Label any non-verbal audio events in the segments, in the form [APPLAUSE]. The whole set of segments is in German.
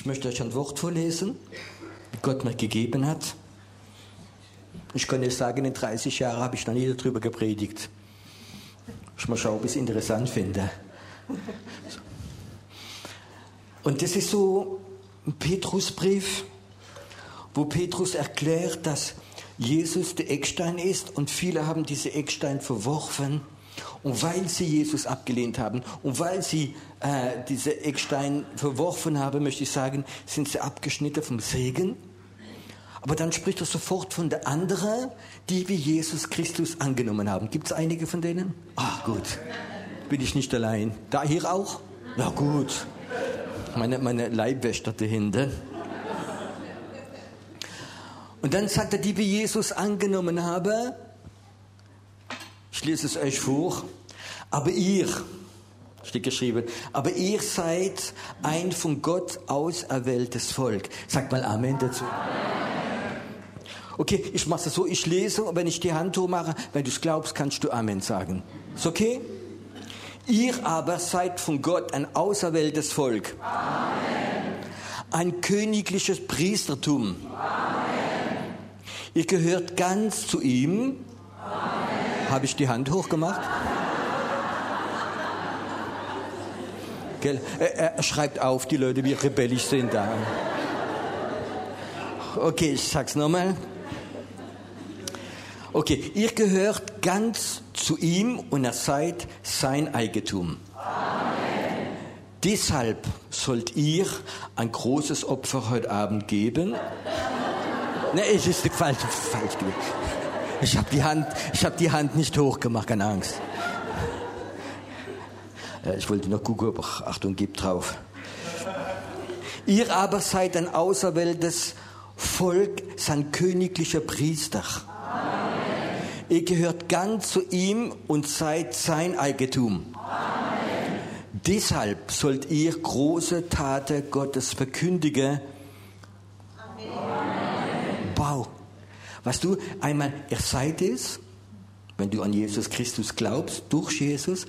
Ich möchte euch ein Wort vorlesen, das Gott mir gegeben hat. Ich kann jetzt sagen, in 30 Jahren habe ich noch nie darüber gepredigt. Ich mal schauen, ob ich es interessant finde. Und das ist so ein Petrusbrief, wo Petrus erklärt, dass Jesus der Eckstein ist und viele haben diese Eckstein verworfen. Und weil sie Jesus abgelehnt haben und weil sie äh, diese Eckstein verworfen haben, möchte ich sagen, sind sie abgeschnitten vom Segen. Aber dann spricht er sofort von der anderen, die wir Jesus Christus angenommen haben. Gibt es einige von denen? Ah, gut. Bin ich nicht allein. Da hier auch? Na gut. Meine, meine Leibwächter dahinter. Und dann sagt er, die wir Jesus angenommen haben, ich lese es euch vor, aber ihr, steht geschrieben, aber ihr seid ein von Gott auserwähltes Volk. Sagt mal Amen dazu. Okay, ich mache es so, ich lese und wenn ich die Hand hochmache, wenn du es glaubst, kannst du Amen sagen. Ist okay? Ihr aber seid von Gott ein auserwähltes Volk. Amen. Ein königliches Priestertum. Amen. Ihr gehört ganz zu ihm. Habe ich die Hand hochgemacht? Gell? Er, er, schreibt auf, die Leute, wie rebellisch sind da. Okay, ich sag's nochmal. Okay, ihr gehört ganz zu ihm und er seid sein Eigentum. Amen. Deshalb sollt ihr ein großes Opfer heute Abend geben. Ne, es ist falsch, falsch gewesen. Ich habe die Hand, ich habe die Hand nicht hochgemacht, keine Angst. Ich wollte noch gucken, ob Achtung, gibt drauf. Ihr aber seid ein auserwähltes Volk, sein königlicher Priester. Ihr gehört ganz zu ihm und seid sein Eigentum. Amen. Deshalb sollt ihr große Taten Gottes verkündigen. Amen. Wow. Weißt du, einmal, seid es, wenn du an Jesus Christus glaubst, durch Jesus,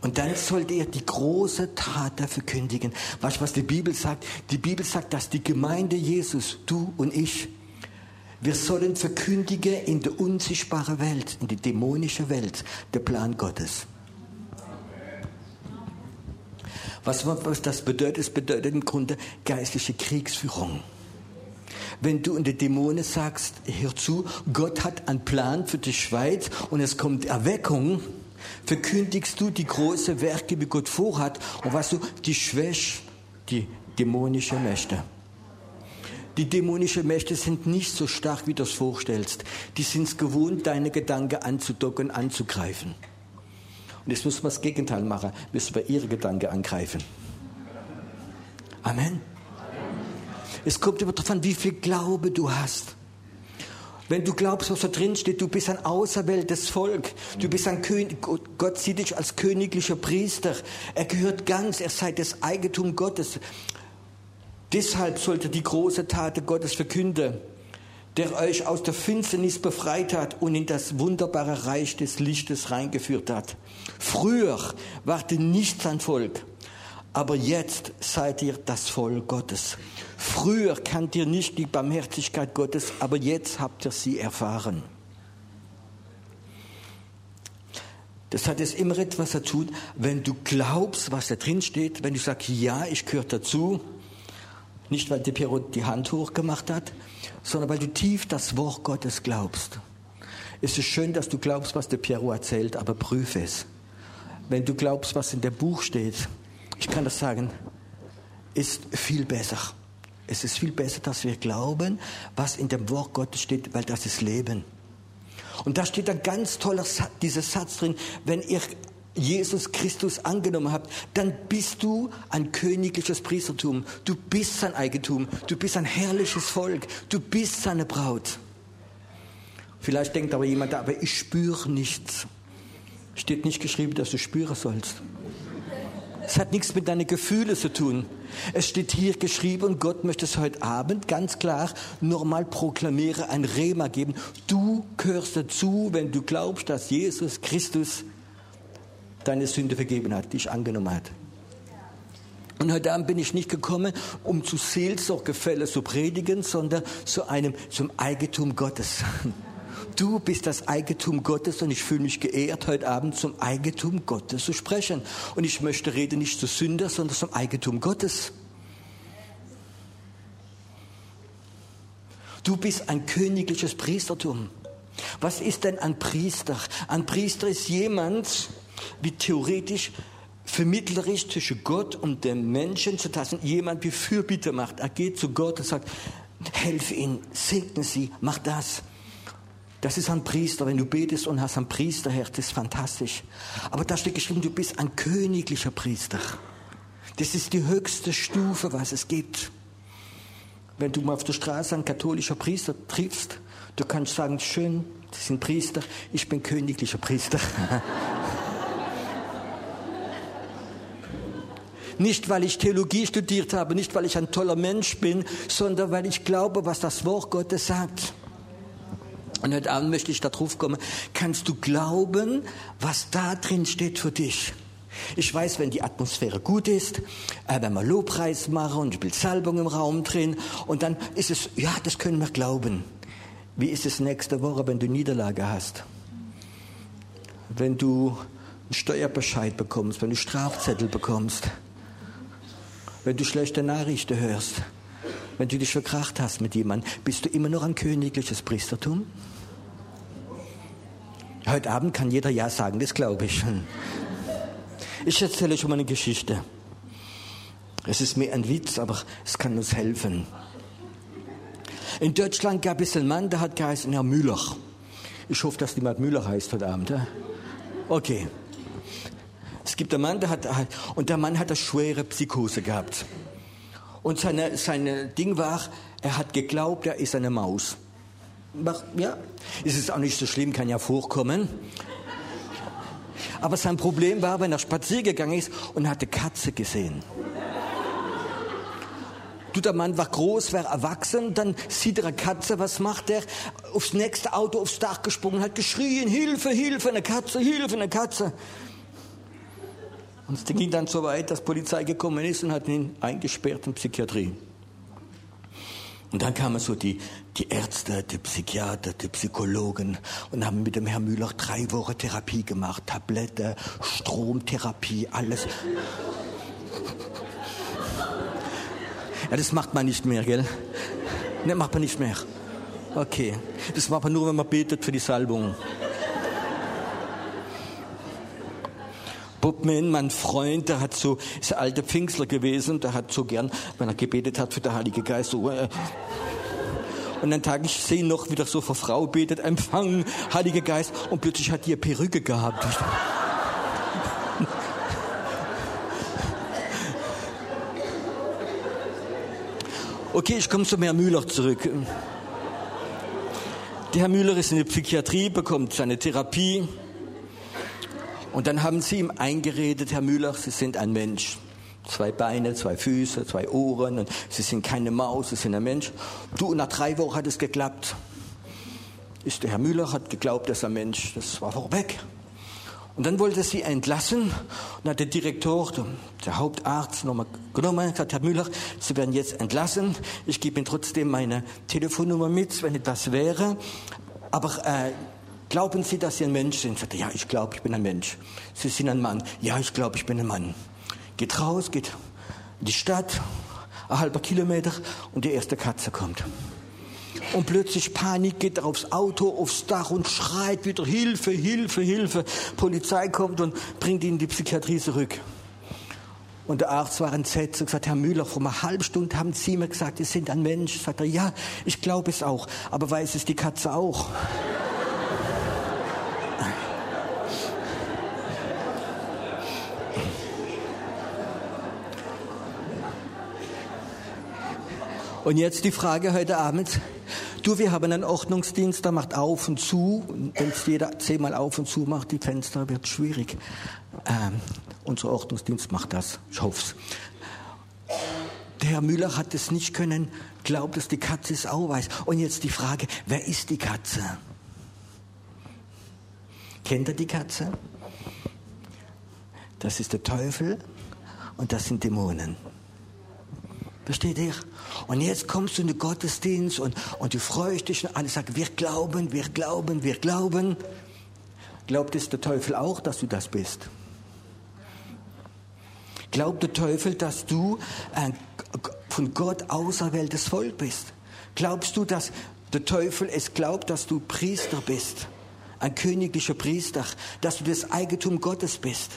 und dann sollt ihr die große Taten verkündigen. Weißt du, was die Bibel sagt? Die Bibel sagt, dass die Gemeinde Jesus, du und ich, wir sollen verkündigen in der unsichtbaren Welt, in die dämonische Welt, der Plan Gottes. Was, was das bedeutet? Es bedeutet im Grunde geistliche Kriegsführung. Wenn du in die Dämonen sagst, hör zu, Gott hat einen Plan für die Schweiz und es kommt Erweckung, verkündigst du die großen Werke, wie Gott vorhat und was du, die Schwäche, die dämonische Mächte. Die dämonischen Mächte sind nicht so stark, wie du es vorstellst. Die sind es gewohnt, deine Gedanken anzudocken, anzugreifen. Und jetzt müssen wir das Gegenteil machen. Müssen wir ihre Gedanken angreifen. Amen. Es kommt immer darauf an, wie viel Glaube du hast. Wenn du glaubst, was da drin steht, du bist ein auserwähltes Volk. Du bist ein König. Gott sieht dich als königlicher Priester. Er gehört ganz. Er sei das Eigentum Gottes. Deshalb sollt ihr die große Tat Gottes verkünden, der euch aus der Finsternis befreit hat und in das wunderbare Reich des Lichtes reingeführt hat. Früher wart ihr nicht sein Volk, aber jetzt seid ihr das Volk Gottes. Früher kannt ihr nicht die Barmherzigkeit Gottes, aber jetzt habt ihr sie erfahren. Das hat jetzt immer etwas zu tun, wenn du glaubst, was da drin steht, wenn du sagst, ja, ich gehöre dazu, nicht, weil der Piero die Hand hochgemacht hat, sondern weil du tief das Wort Gottes glaubst. Es ist schön, dass du glaubst, was der Piero erzählt, aber prüfe es. Wenn du glaubst, was in dem Buch steht, ich kann das sagen, ist viel besser. Es ist viel besser, dass wir glauben, was in dem Wort Gottes steht, weil das ist Leben. Und da steht ein ganz toller Satz, dieser Satz drin, wenn ihr Jesus Christus angenommen habt, dann bist du ein königliches Priestertum. Du bist sein Eigentum. Du bist ein herrliches Volk. Du bist seine Braut. Vielleicht denkt aber jemand, aber ich spüre nichts. Steht nicht geschrieben, dass du spüren sollst. Es hat nichts mit deinen Gefühlen zu tun. Es steht hier geschrieben und Gott möchte es heute Abend ganz klar nochmal proklamieren, ein Rema geben. Du gehörst dazu, wenn du glaubst, dass Jesus Christus deine Sünde vergeben hat, dich angenommen hat. Und heute Abend bin ich nicht gekommen, um zu Seelsorgefälle zu predigen, sondern zu einem, zum Eigentum Gottes. [LAUGHS] Du bist das Eigentum Gottes und ich fühle mich geehrt, heute Abend zum Eigentum Gottes zu sprechen. Und ich möchte reden nicht zu Sünder, sondern zum Eigentum Gottes. Du bist ein königliches Priestertum. Was ist denn ein Priester? Ein Priester ist jemand, wie theoretisch vermittlerisch zwischen Gott und dem Menschen zu tasten. Jemand, wie Fürbitte macht. Er geht zu Gott und sagt, helf ihnen, segne sie, mach das. Das ist ein Priester. Wenn du betest und hast ein Priesterherz, das ist fantastisch. Aber da steht geschrieben, du bist ein königlicher Priester. Das ist die höchste Stufe, was es gibt. Wenn du mal auf der Straße einen katholischen Priester triffst, du kannst sagen, schön, Sie sind Priester, ich bin königlicher Priester. [LAUGHS] Nicht, weil ich Theologie studiert habe, nicht, weil ich ein toller Mensch bin, sondern weil ich glaube, was das Wort Gottes sagt. Und heute Abend möchte ich darauf kommen, kannst du glauben, was da drin steht für dich? Ich weiß, wenn die Atmosphäre gut ist, äh, wenn wir Lobpreis machen und ich will Salbung im Raum drin und dann ist es, ja, das können wir glauben. Wie ist es nächste Woche, wenn du Niederlage hast? Wenn du einen Steuerbescheid bekommst, wenn du Strafzettel bekommst? Wenn du schlechte Nachrichten hörst? Wenn du dich verkracht hast mit jemandem, bist du immer noch ein königliches Priestertum? Heute Abend kann jeder Ja sagen, das glaube ich. Ich erzähle schon mal eine Geschichte. Es ist mir ein Witz, aber es kann uns helfen. In Deutschland gab es einen Mann, der hat geheißen Herr Müller. Ich hoffe, dass niemand Müller heißt heute Abend. Okay. Es gibt einen Mann, der hat, und der Mann hat eine schwere Psychose gehabt. Und seine, seine Ding war, er hat geglaubt, er ist eine Maus. Ja, es ist auch nicht so schlimm, kann ja vorkommen. Aber sein Problem war, wenn er spazieren gegangen ist und hatte Katze gesehen. Du, der Mann war groß, war erwachsen, dann sieht er eine Katze, was macht er? Aufs nächste Auto, aufs Dach gesprungen, hat geschrien, Hilfe, Hilfe, eine Katze, Hilfe, eine Katze. Und es ging dann so weit, dass Polizei gekommen ist und hat ihn eingesperrt in Psychiatrie. Und dann kamen so die, die Ärzte, die Psychiater, die Psychologen und haben mit dem Herrn Müller drei Wochen Therapie gemacht. Tablette, Stromtherapie, alles. Ja, das macht man nicht mehr, gell? Ne, macht man nicht mehr. Okay. Das macht man nur, wenn man betet für die Salbung. Bobman, mein Freund, der hat so, ist ein alter Pfingstler gewesen, der hat so gern, wenn er gebetet hat für den Heiligen Geist, so, äh, und einen Tag, ich sehe noch, wie der so vor Frau betet, empfangen, Heiliger Geist, und plötzlich hat die eine Perücke gehabt. Okay, ich komme zu Herrn Müller zurück. Der Herr Müller ist in der Psychiatrie, bekommt seine Therapie. Und dann haben sie ihm eingeredet, Herr Müller, Sie sind ein Mensch. Zwei Beine, zwei Füße, zwei Ohren und Sie sind keine Maus, Sie sind ein Mensch. Du, nach drei Wochen hat es geklappt. Ist der Herr Müller hat geglaubt, dass er Mensch, das war weg. Und dann wollte sie entlassen und hat der Direktor, der Hauptarzt, nochmal genommen gesagt, Herr Müller, Sie werden jetzt entlassen. Ich gebe Ihnen trotzdem meine Telefonnummer mit, wenn etwas wäre. Aber äh, glauben Sie, dass Sie ein Mensch sind? Sagte, ja, ich glaube, ich bin ein Mensch. Sie sind ein Mann. Ja, ich glaube, ich bin ein Mann. Geht raus, geht in die Stadt, ein halber Kilometer und die erste Katze kommt. Und plötzlich Panik, geht aufs Auto, aufs Dach und schreit wieder Hilfe, Hilfe, Hilfe. Polizei kommt und bringt ihn in die Psychiatrie zurück. Und der Arzt war entsetzt und gesagt, Herr Müller, vor einer halben Stunde haben Sie mir gesagt, Sie sind ein Mensch. Sagt er, ja, ich glaube es auch. Aber weiß es die Katze auch? Und jetzt die Frage heute Abend. Du, wir haben einen Ordnungsdienst, der macht auf und zu. Wenn es jeder zehnmal auf und zu macht, die Fenster, wird schwierig. Ähm, unser Ordnungsdienst macht das. Ich hoffe es. Der Herr Müller hat es nicht können, glaubt, dass die Katze es auch weiß. Und jetzt die Frage, wer ist die Katze? Kennt er die Katze? Das ist der Teufel und das sind Dämonen. Versteht ihr? Und jetzt kommst du in den Gottesdienst und, und du freust dich und alle sagen, wir glauben, wir glauben, wir glauben. Glaubt es der Teufel auch, dass du das bist? Glaubt der Teufel, dass du ein von Gott auserwähltes Volk bist? Glaubst du, dass der Teufel es glaubt, dass du Priester bist? Ein königlicher Priester, dass du das Eigentum Gottes bist?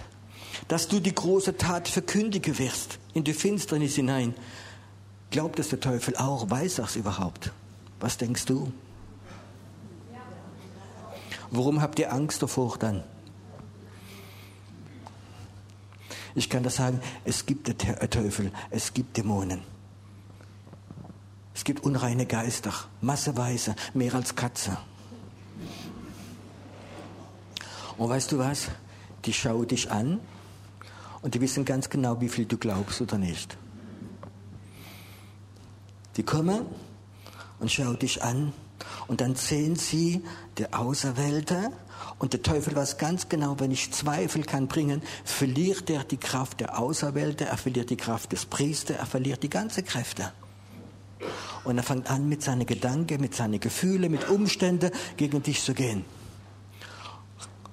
Dass du die große Tat verkündigen wirst in die Finsternis hinein? Glaubt es der Teufel auch? Weiß es überhaupt? Was denkst du? Warum habt ihr Angst davor dann? Ich kann das sagen, es gibt den äh, Teufel, es gibt Dämonen. Es gibt unreine Geister, masseweise, mehr als Katze. Und weißt du was? Die schauen dich an und die wissen ganz genau, wie viel du glaubst oder nicht. Die kommen und schauen dich an und dann sehen sie der Auserwählte und der Teufel weiß ganz genau, wenn ich Zweifel kann bringen, verliert er die Kraft der Auserwählte, er verliert die Kraft des Priesters, er verliert die ganze Kräfte. Und er fängt an, mit seinen Gedanken, mit seinen Gefühlen, mit Umständen gegen dich zu gehen.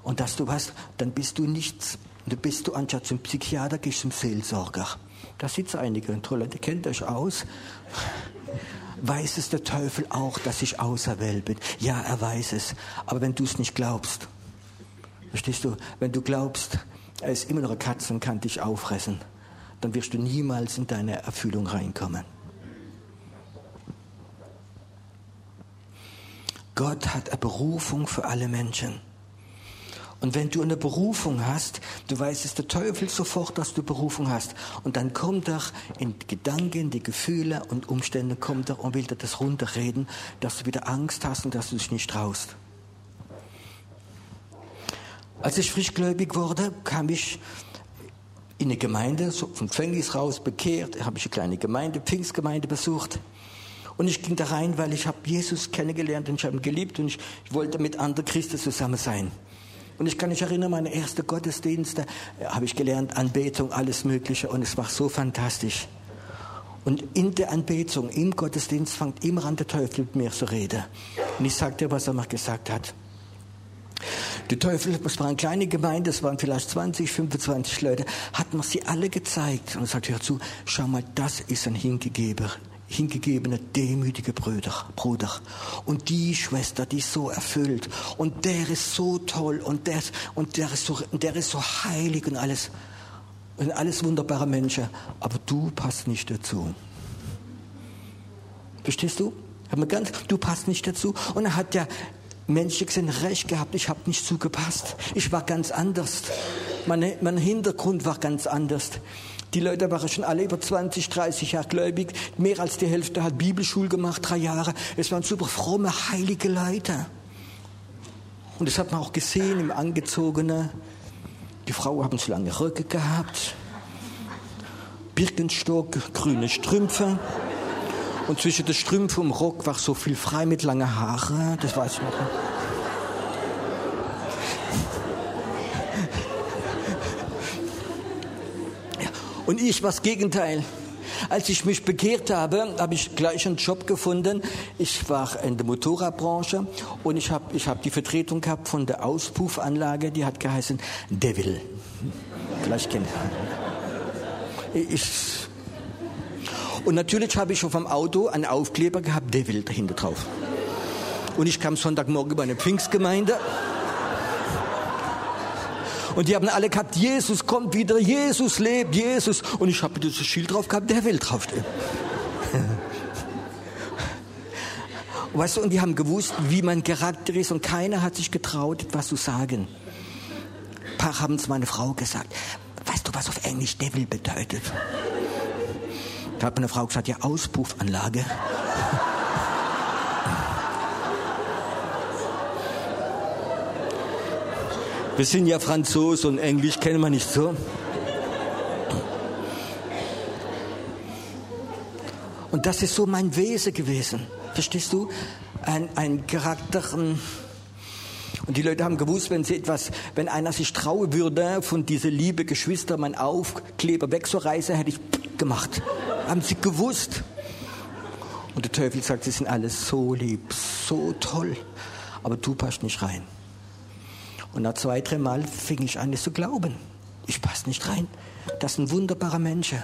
Und dass du was, dann bist du nichts, dann bist du anstatt zum Psychiater, gehst zum Seelsorger. Da sitzen einige in Toilette, kennt euch aus weiß es der Teufel auch, dass ich auserwählt bin. Ja, er weiß es. Aber wenn du es nicht glaubst, verstehst du, wenn du glaubst, er ist immer noch eine Katze und kann dich auffressen, dann wirst du niemals in deine Erfüllung reinkommen. Gott hat eine Berufung für alle Menschen. Und wenn du eine Berufung hast, du weißt es der Teufel sofort, dass du Berufung hast. Und dann kommt er in die Gedanken, die Gefühle und Umstände, kommt er und will dir das runterreden, dass du wieder Angst hast und dass du dich nicht traust. Als ich frischgläubig wurde, kam ich in eine Gemeinde, so vom Gefängnis raus, bekehrt, habe ich eine kleine Gemeinde, Pfingstgemeinde besucht. Und ich ging da rein, weil ich habe Jesus kennengelernt und ich habe ihn geliebt und ich, ich wollte mit anderen Christen zusammen sein. Und ich kann mich erinnern, meine erste Gottesdienste äh, habe ich gelernt, Anbetung, alles Mögliche und es war so fantastisch. Und in der Anbetung, im Gottesdienst fängt immer an der Teufel mit mir zu reden. Und ich sagte, was er mir gesagt hat. Der Teufel, es war eine kleine Gemeinde, es waren vielleicht 20, 25 Leute, hat mir sie alle gezeigt und sagt, hör zu, schau mal, das ist ein Hingegeber, hingegebene, demütige Bruder, Bruder. Und die Schwester, die ist so erfüllt. Und der ist so toll. Und der, und der, ist, so, der ist so heilig und alles. Und alles wunderbare Menschen. Aber du passt nicht dazu. Verstehst du? Ganz, du passt nicht dazu. Und er hat der Menschen gesehen, recht gehabt, ich habe nicht zugepasst. Ich war ganz anders. Meine, mein Hintergrund war ganz anders. Die Leute waren schon alle über 20, 30 Jahre gläubig. Mehr als die Hälfte hat Bibelschule gemacht, drei Jahre. Es waren super fromme, heilige Leute. Und das hat man auch gesehen im Angezogenen. Die Frauen haben zu lange Röcke gehabt. Birkenstock, grüne Strümpfe. Und zwischen den Strümpfen und dem Rock war so viel frei mit langen Haaren. Das weiß ich noch. Und ich war das Gegenteil. Als ich mich bekehrt habe, habe ich gleich einen Job gefunden. Ich war in der Motorradbranche und ich habe ich hab die Vertretung gehabt von der Auspuffanlage, die hat geheißen Devil. Vielleicht kennt. Ich, und natürlich habe ich auf dem Auto einen Aufkleber gehabt, Devil dahinter drauf. Und ich kam Sonntagmorgen über eine Pfingstgemeinde. Und die haben alle gehabt, Jesus kommt wieder, Jesus lebt, Jesus. Und ich habe dieses Schild drauf gehabt, der will draufstehen. [LAUGHS] weißt du, und die haben gewusst, wie mein Charakter ist und keiner hat sich getraut, etwas zu sagen. Ein paar haben es meine Frau gesagt. Weißt du, was auf Englisch Devil bedeutet? Da hat meine Frau gesagt, ja, Auspuffanlage. [LAUGHS] Wir sind ja Franzose und Englisch kennen wir nicht so. Und das ist so mein Wesen gewesen. Verstehst du? Ein, ein Charakter. Ähm, und die Leute haben gewusst, wenn sie etwas, wenn einer sich trauen würde, von dieser liebe Geschwister mein Aufkleber wegzureißen, hätte ich gemacht. Haben sie gewusst. Und der Teufel sagt, sie sind alles so lieb, so toll, aber du passt nicht rein. Und nach zwei, drei Mal fing ich an, es zu glauben. Ich passe nicht rein. Das sind wunderbare Menschen.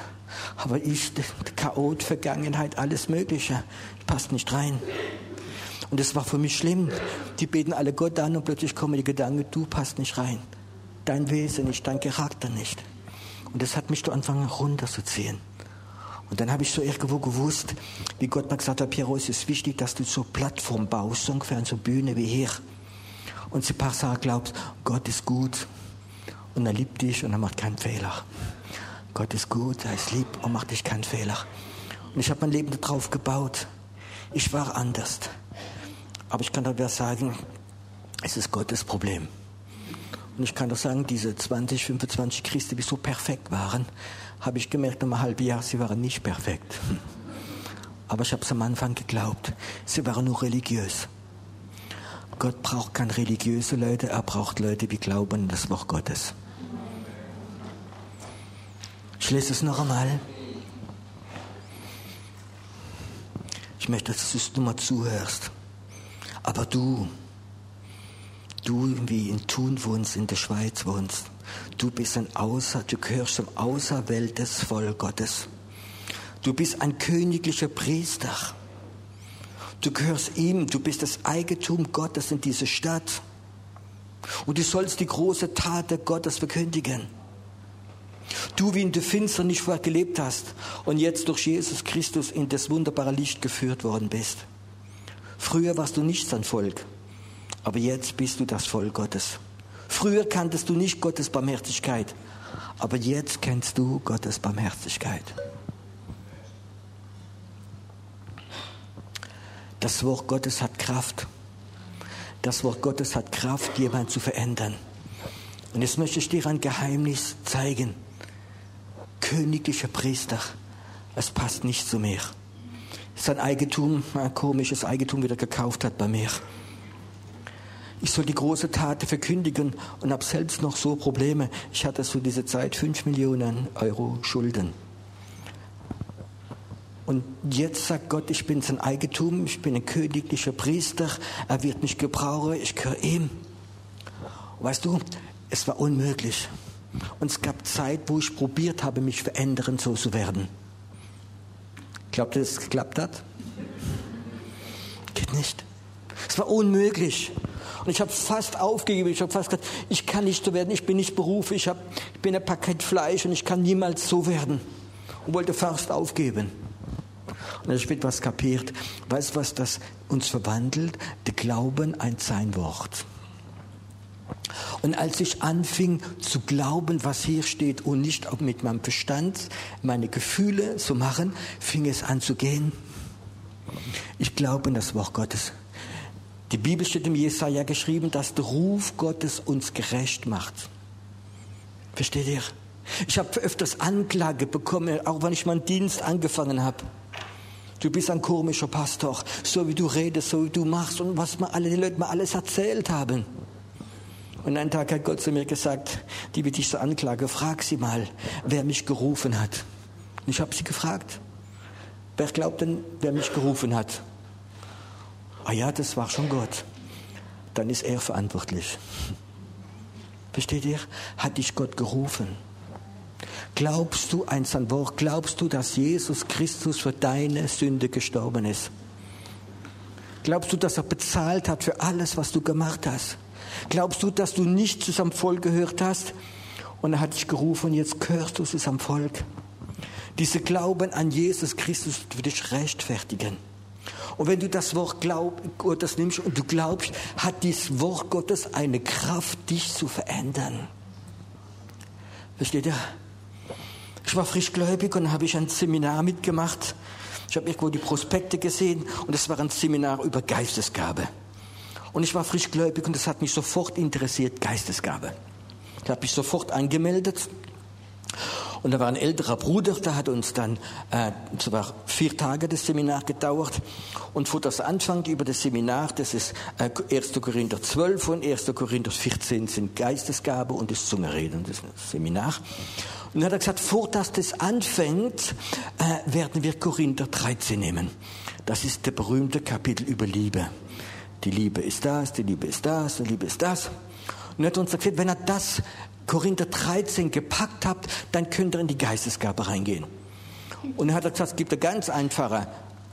Aber ich, Chaot, Vergangenheit, alles Mögliche, passt nicht rein. Und das war für mich schlimm. Die beten alle Gott an und plötzlich kommen die Gedanken, du passt nicht rein. Dein Wesen nicht, dein Charakter nicht. Und das hat mich zu anfangen runterzuziehen. Und dann habe ich so irgendwo gewusst, wie Gott mir gesagt hat, Piero, es ist wichtig, dass du so Plattform baust, so ungefähr so Bühne wie hier. Und sie Sachen glaubst, Gott ist gut und er liebt dich und er macht keinen Fehler. Gott ist gut, er ist lieb und macht dich keinen Fehler. Und ich habe mein Leben darauf gebaut. Ich war anders. Aber ich kann dabei sagen, es ist Gottes Problem. Und ich kann doch sagen, diese 20, 25 Christen, die so perfekt waren, habe ich gemerkt, nach einem halben Jahr, sie waren nicht perfekt. Aber ich habe es am Anfang geglaubt. Sie waren nur religiös. Gott braucht keine religiöse Leute, er braucht Leute, die glauben an das Wort Gottes. Ich lese es noch einmal. Ich möchte, dass du mal zuhörst. Aber du, du wie in Thun wohnst, in der Schweiz wohnst, du bist ein Außer, du gehörst zum Außerwelt des Volk Gottes. Du bist ein königlicher Priester. Du gehörst ihm, du bist das Eigentum Gottes in dieser Stadt. Und du sollst die große Tat Gottes verkündigen. Du, wie in der Finster nicht vorher gelebt hast und jetzt durch Jesus Christus in das wunderbare Licht geführt worden bist. Früher warst du nicht sein Volk, aber jetzt bist du das Volk Gottes. Früher kanntest du nicht Gottes Barmherzigkeit, aber jetzt kennst du Gottes Barmherzigkeit. Das Wort Gottes hat Kraft. Das Wort Gottes hat Kraft, jemanden zu verändern. Und jetzt möchte ich dir ein Geheimnis zeigen. Königlicher Priester, es passt nicht zu mir sein Eigentum, ein komisches Eigentum wieder gekauft hat bei mir. Ich soll die große Tat verkündigen und habe selbst noch so Probleme. Ich hatte zu dieser Zeit 5 Millionen Euro Schulden. Und jetzt sagt Gott, ich bin sein Eigentum, ich bin ein königlicher Priester, er wird mich gebrauchen, ich gehöre ihm. Weißt du, es war unmöglich. Und es gab Zeit, wo ich probiert habe, mich verändern, so zu werden. Glaubt ihr, dass es geklappt hat? Geht nicht. Es war unmöglich. Und ich habe fast aufgegeben. Ich habe fast gesagt, ich kann nicht so werden. Ich bin nicht berufen. Ich, ich bin ein Paket Fleisch und ich kann niemals so werden. Und wollte fast aufgeben. Und dann wird was kapiert. Weißt du, was das uns verwandelt? Der Glauben ein sein Wort. Und als ich anfing zu glauben, was hier steht und nicht auch mit meinem Verstand meine Gefühle zu machen, fing es an zu gehen. Ich glaube in das Wort Gottes. Die Bibel steht im Jesaja geschrieben, dass der Ruf Gottes uns gerecht macht. Versteht ihr? Ich habe öfters Anklage bekommen, auch wenn ich meinen Dienst angefangen habe. Du bist ein komischer Pastor, so wie du redest, so wie du machst und was mir alle die Leute mir alles erzählt haben. Und einen Tag hat Gott zu mir gesagt, die wird dich so anklage, frag sie mal, wer mich gerufen hat. Und ich habe sie gefragt, wer glaubt denn, wer mich gerufen hat? Ah ja, das war schon Gott. Dann ist er verantwortlich. Versteht ihr? Hat dich Gott gerufen? Glaubst du ein sein Wort? Glaubst du, dass Jesus Christus für deine Sünde gestorben ist? Glaubst du, dass er bezahlt hat für alles, was du gemacht hast? Glaubst du, dass du nicht zu seinem Volk gehört hast? Und er hat dich gerufen, jetzt gehörst du zu seinem Volk. Diese Glauben an Jesus Christus wird dich rechtfertigen. Und wenn du das Wort glaub, Gottes nimmst und du glaubst, hat dieses Wort Gottes eine Kraft, dich zu verändern. Versteht ihr? Ich war frischgläubig und habe ich ein Seminar mitgemacht. Ich habe irgendwo die Prospekte gesehen und es war ein Seminar über Geistesgabe. Und ich war frischgläubig und das hat mich sofort interessiert, Geistesgabe. Ich habe mich sofort angemeldet. Und da war ein älterer Bruder, der hat uns dann, äh, es war vier Tage das Seminar gedauert. Und vor das Anfang über das Seminar, das ist äh, 1. Korinther 12 und 1. Korinther 14 sind Geistesgabe und das Zungereden, das Seminar. Und dann hat er gesagt, vor dass das anfängt, äh, werden wir Korinther 13 nehmen. Das ist der berühmte Kapitel über Liebe. Die Liebe ist das, die Liebe ist das, die Liebe ist das. Und er hat uns gesagt, wenn er das Korinther 13 gepackt habt, dann könnt ihr in die Geistesgabe reingehen. Und er hat gesagt, es gibt eine ganz einfache.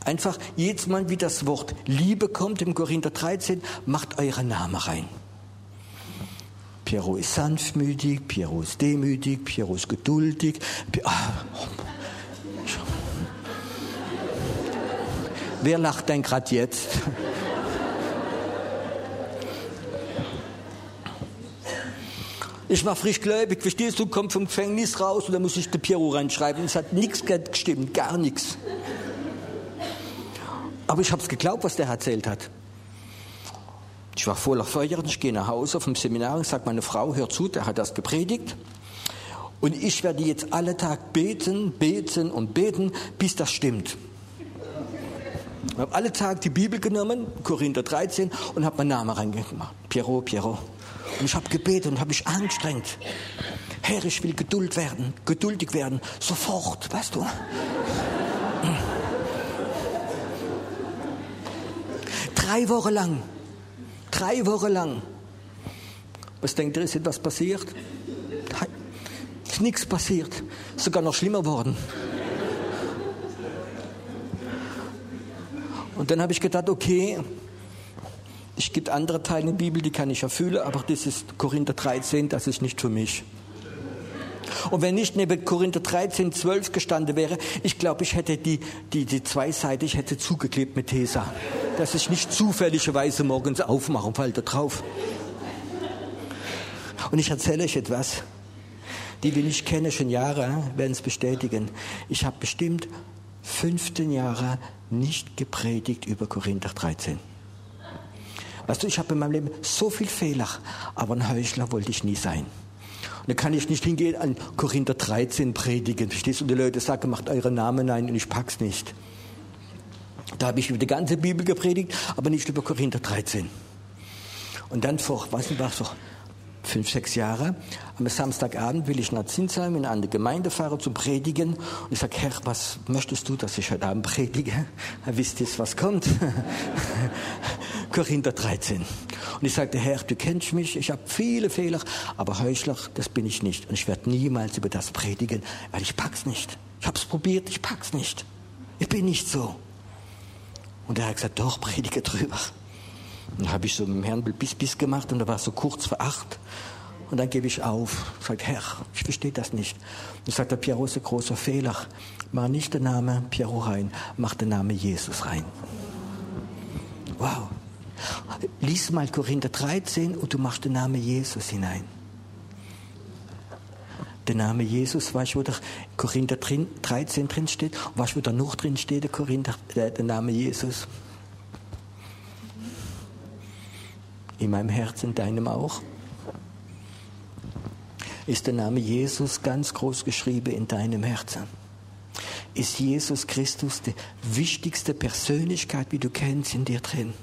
Einfach jedes Mal, wie das Wort Liebe kommt im Korinther 13, macht euren Namen rein. Piero ist sanftmütig, Piero ist demütig, Piero ist geduldig. Ah, Wer lacht denn gerade jetzt? Ich war frisch gläubig, verstehst du, komm vom Gefängnis raus und da muss ich den Piero reinschreiben. Es hat nichts gestimmt, gar nichts. Aber ich habe es geglaubt, was der erzählt hat. Ich war voller Feuer und ich gehe nach Hause vom Seminar und sage, meine Frau, hör zu, der hat das gepredigt. Und ich werde jetzt alle Tag beten, beten und beten, bis das stimmt. Ich habe alle Tag die Bibel genommen, Korinther 13, und habe meinen Namen reingemacht. Pierrot, Pierrot. Und ich habe gebetet und habe mich angestrengt. Herr, ich will Geduld werden, geduldig werden, sofort, weißt du. Drei Wochen lang Drei Wochen lang. Was denkt ihr, ist etwas passiert? Ist nichts passiert. Sogar noch schlimmer worden. Und dann habe ich gedacht, okay, es gibt andere Teile in der Bibel, die kann ich erfüllen, aber das ist Korinther 13, das ist nicht für mich. Und wenn nicht neben Korinther 13, 12 gestanden wäre, ich glaube, ich hätte die, die, die zwei Seiten, ich hätte zugeklebt mit Tesa. Dass ich nicht zufälligerweise morgens aufmache und falle da drauf. Und ich erzähle euch etwas. Die, die ich kenne, schon Jahre, werden es bestätigen. Ich habe bestimmt 15 Jahre nicht gepredigt über Korinther 13. Weißt du, ich habe in meinem Leben so viel Fehler, aber ein Heuchler wollte ich nie sein. Und dann kann ich nicht hingehen an Korinther 13 predigen. Verstehst du? Und die Leute sagen, macht eure Namen ein und ich pack's nicht. Da habe ich über die ganze Bibel gepredigt, aber nicht über Korinther 13. Und dann vor, was war vor fünf, sechs Jahren, am Samstagabend will ich nach Zinsheim in eine Gemeinde fahren zum Predigen. Und ich sage, Herr, was möchtest du, dass ich heute Abend predige? [LAUGHS] Wisst jetzt, was kommt. [LAUGHS] Korinther 13. Und ich sagte, Herr, du kennst mich, ich habe viele Fehler, aber Heuchler, das bin ich nicht. Und ich werde niemals über das predigen, weil ich pack's nicht. Ich habe es probiert, ich pack's nicht. Ich bin nicht so. Und er hat gesagt, doch, predige drüber. Dann habe ich so mit dem Herrn bis bis gemacht und da war so kurz vor acht. Und dann gebe ich auf. Sagt, Herr, ich verstehe das nicht. Und sagt der Piero, ist ein großer Fehler. Mach nicht den Namen Piero rein, mach den Namen Jesus rein. Wow. Lies mal Korinther 13 und du machst den Namen Jesus hinein. Der Name Jesus, weißt du, wo der Korinther 13 drin steht? Weißt du, wo da noch drin steht, der, Korinther, der, der Name Jesus? In meinem Herzen, deinem auch. Ist der Name Jesus ganz groß geschrieben in deinem Herzen? Ist Jesus Christus die wichtigste Persönlichkeit, wie du kennst, in dir drin?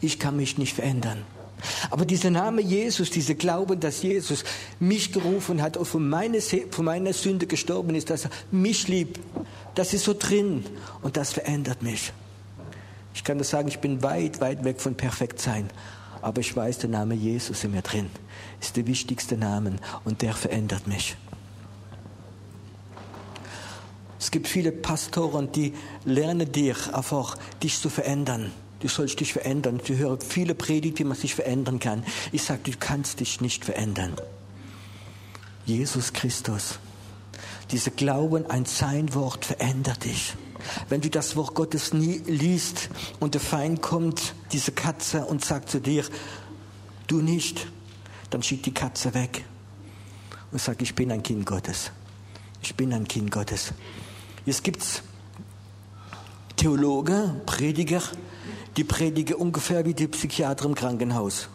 Ich kann mich nicht verändern. Aber dieser Name Jesus, dieser Glauben, dass Jesus mich gerufen hat und von meiner, von Sünde gestorben ist, dass er mich liebt, das ist so drin und das verändert mich. Ich kann das sagen, ich bin weit, weit weg von perfekt sein. Aber ich weiß, der Name Jesus in mir drin ist der wichtigste Name und der verändert mich. Es gibt viele Pastoren, die lernen dir einfach, dich zu verändern. Du sollst dich verändern. Ich höre viele Predigt, wie man sich verändern kann. Ich sage, du kannst dich nicht verändern. Jesus Christus, dieser Glauben an sein Wort verändert dich. Wenn du das Wort Gottes nie liest und der Feind kommt, diese Katze, und sagt zu dir, du nicht, dann schickt die Katze weg und sagt, ich bin ein Kind Gottes. Ich bin ein Kind Gottes. Jetzt gibt es Theologen, Prediger, die predigen ungefähr wie die Psychiater im Krankenhaus.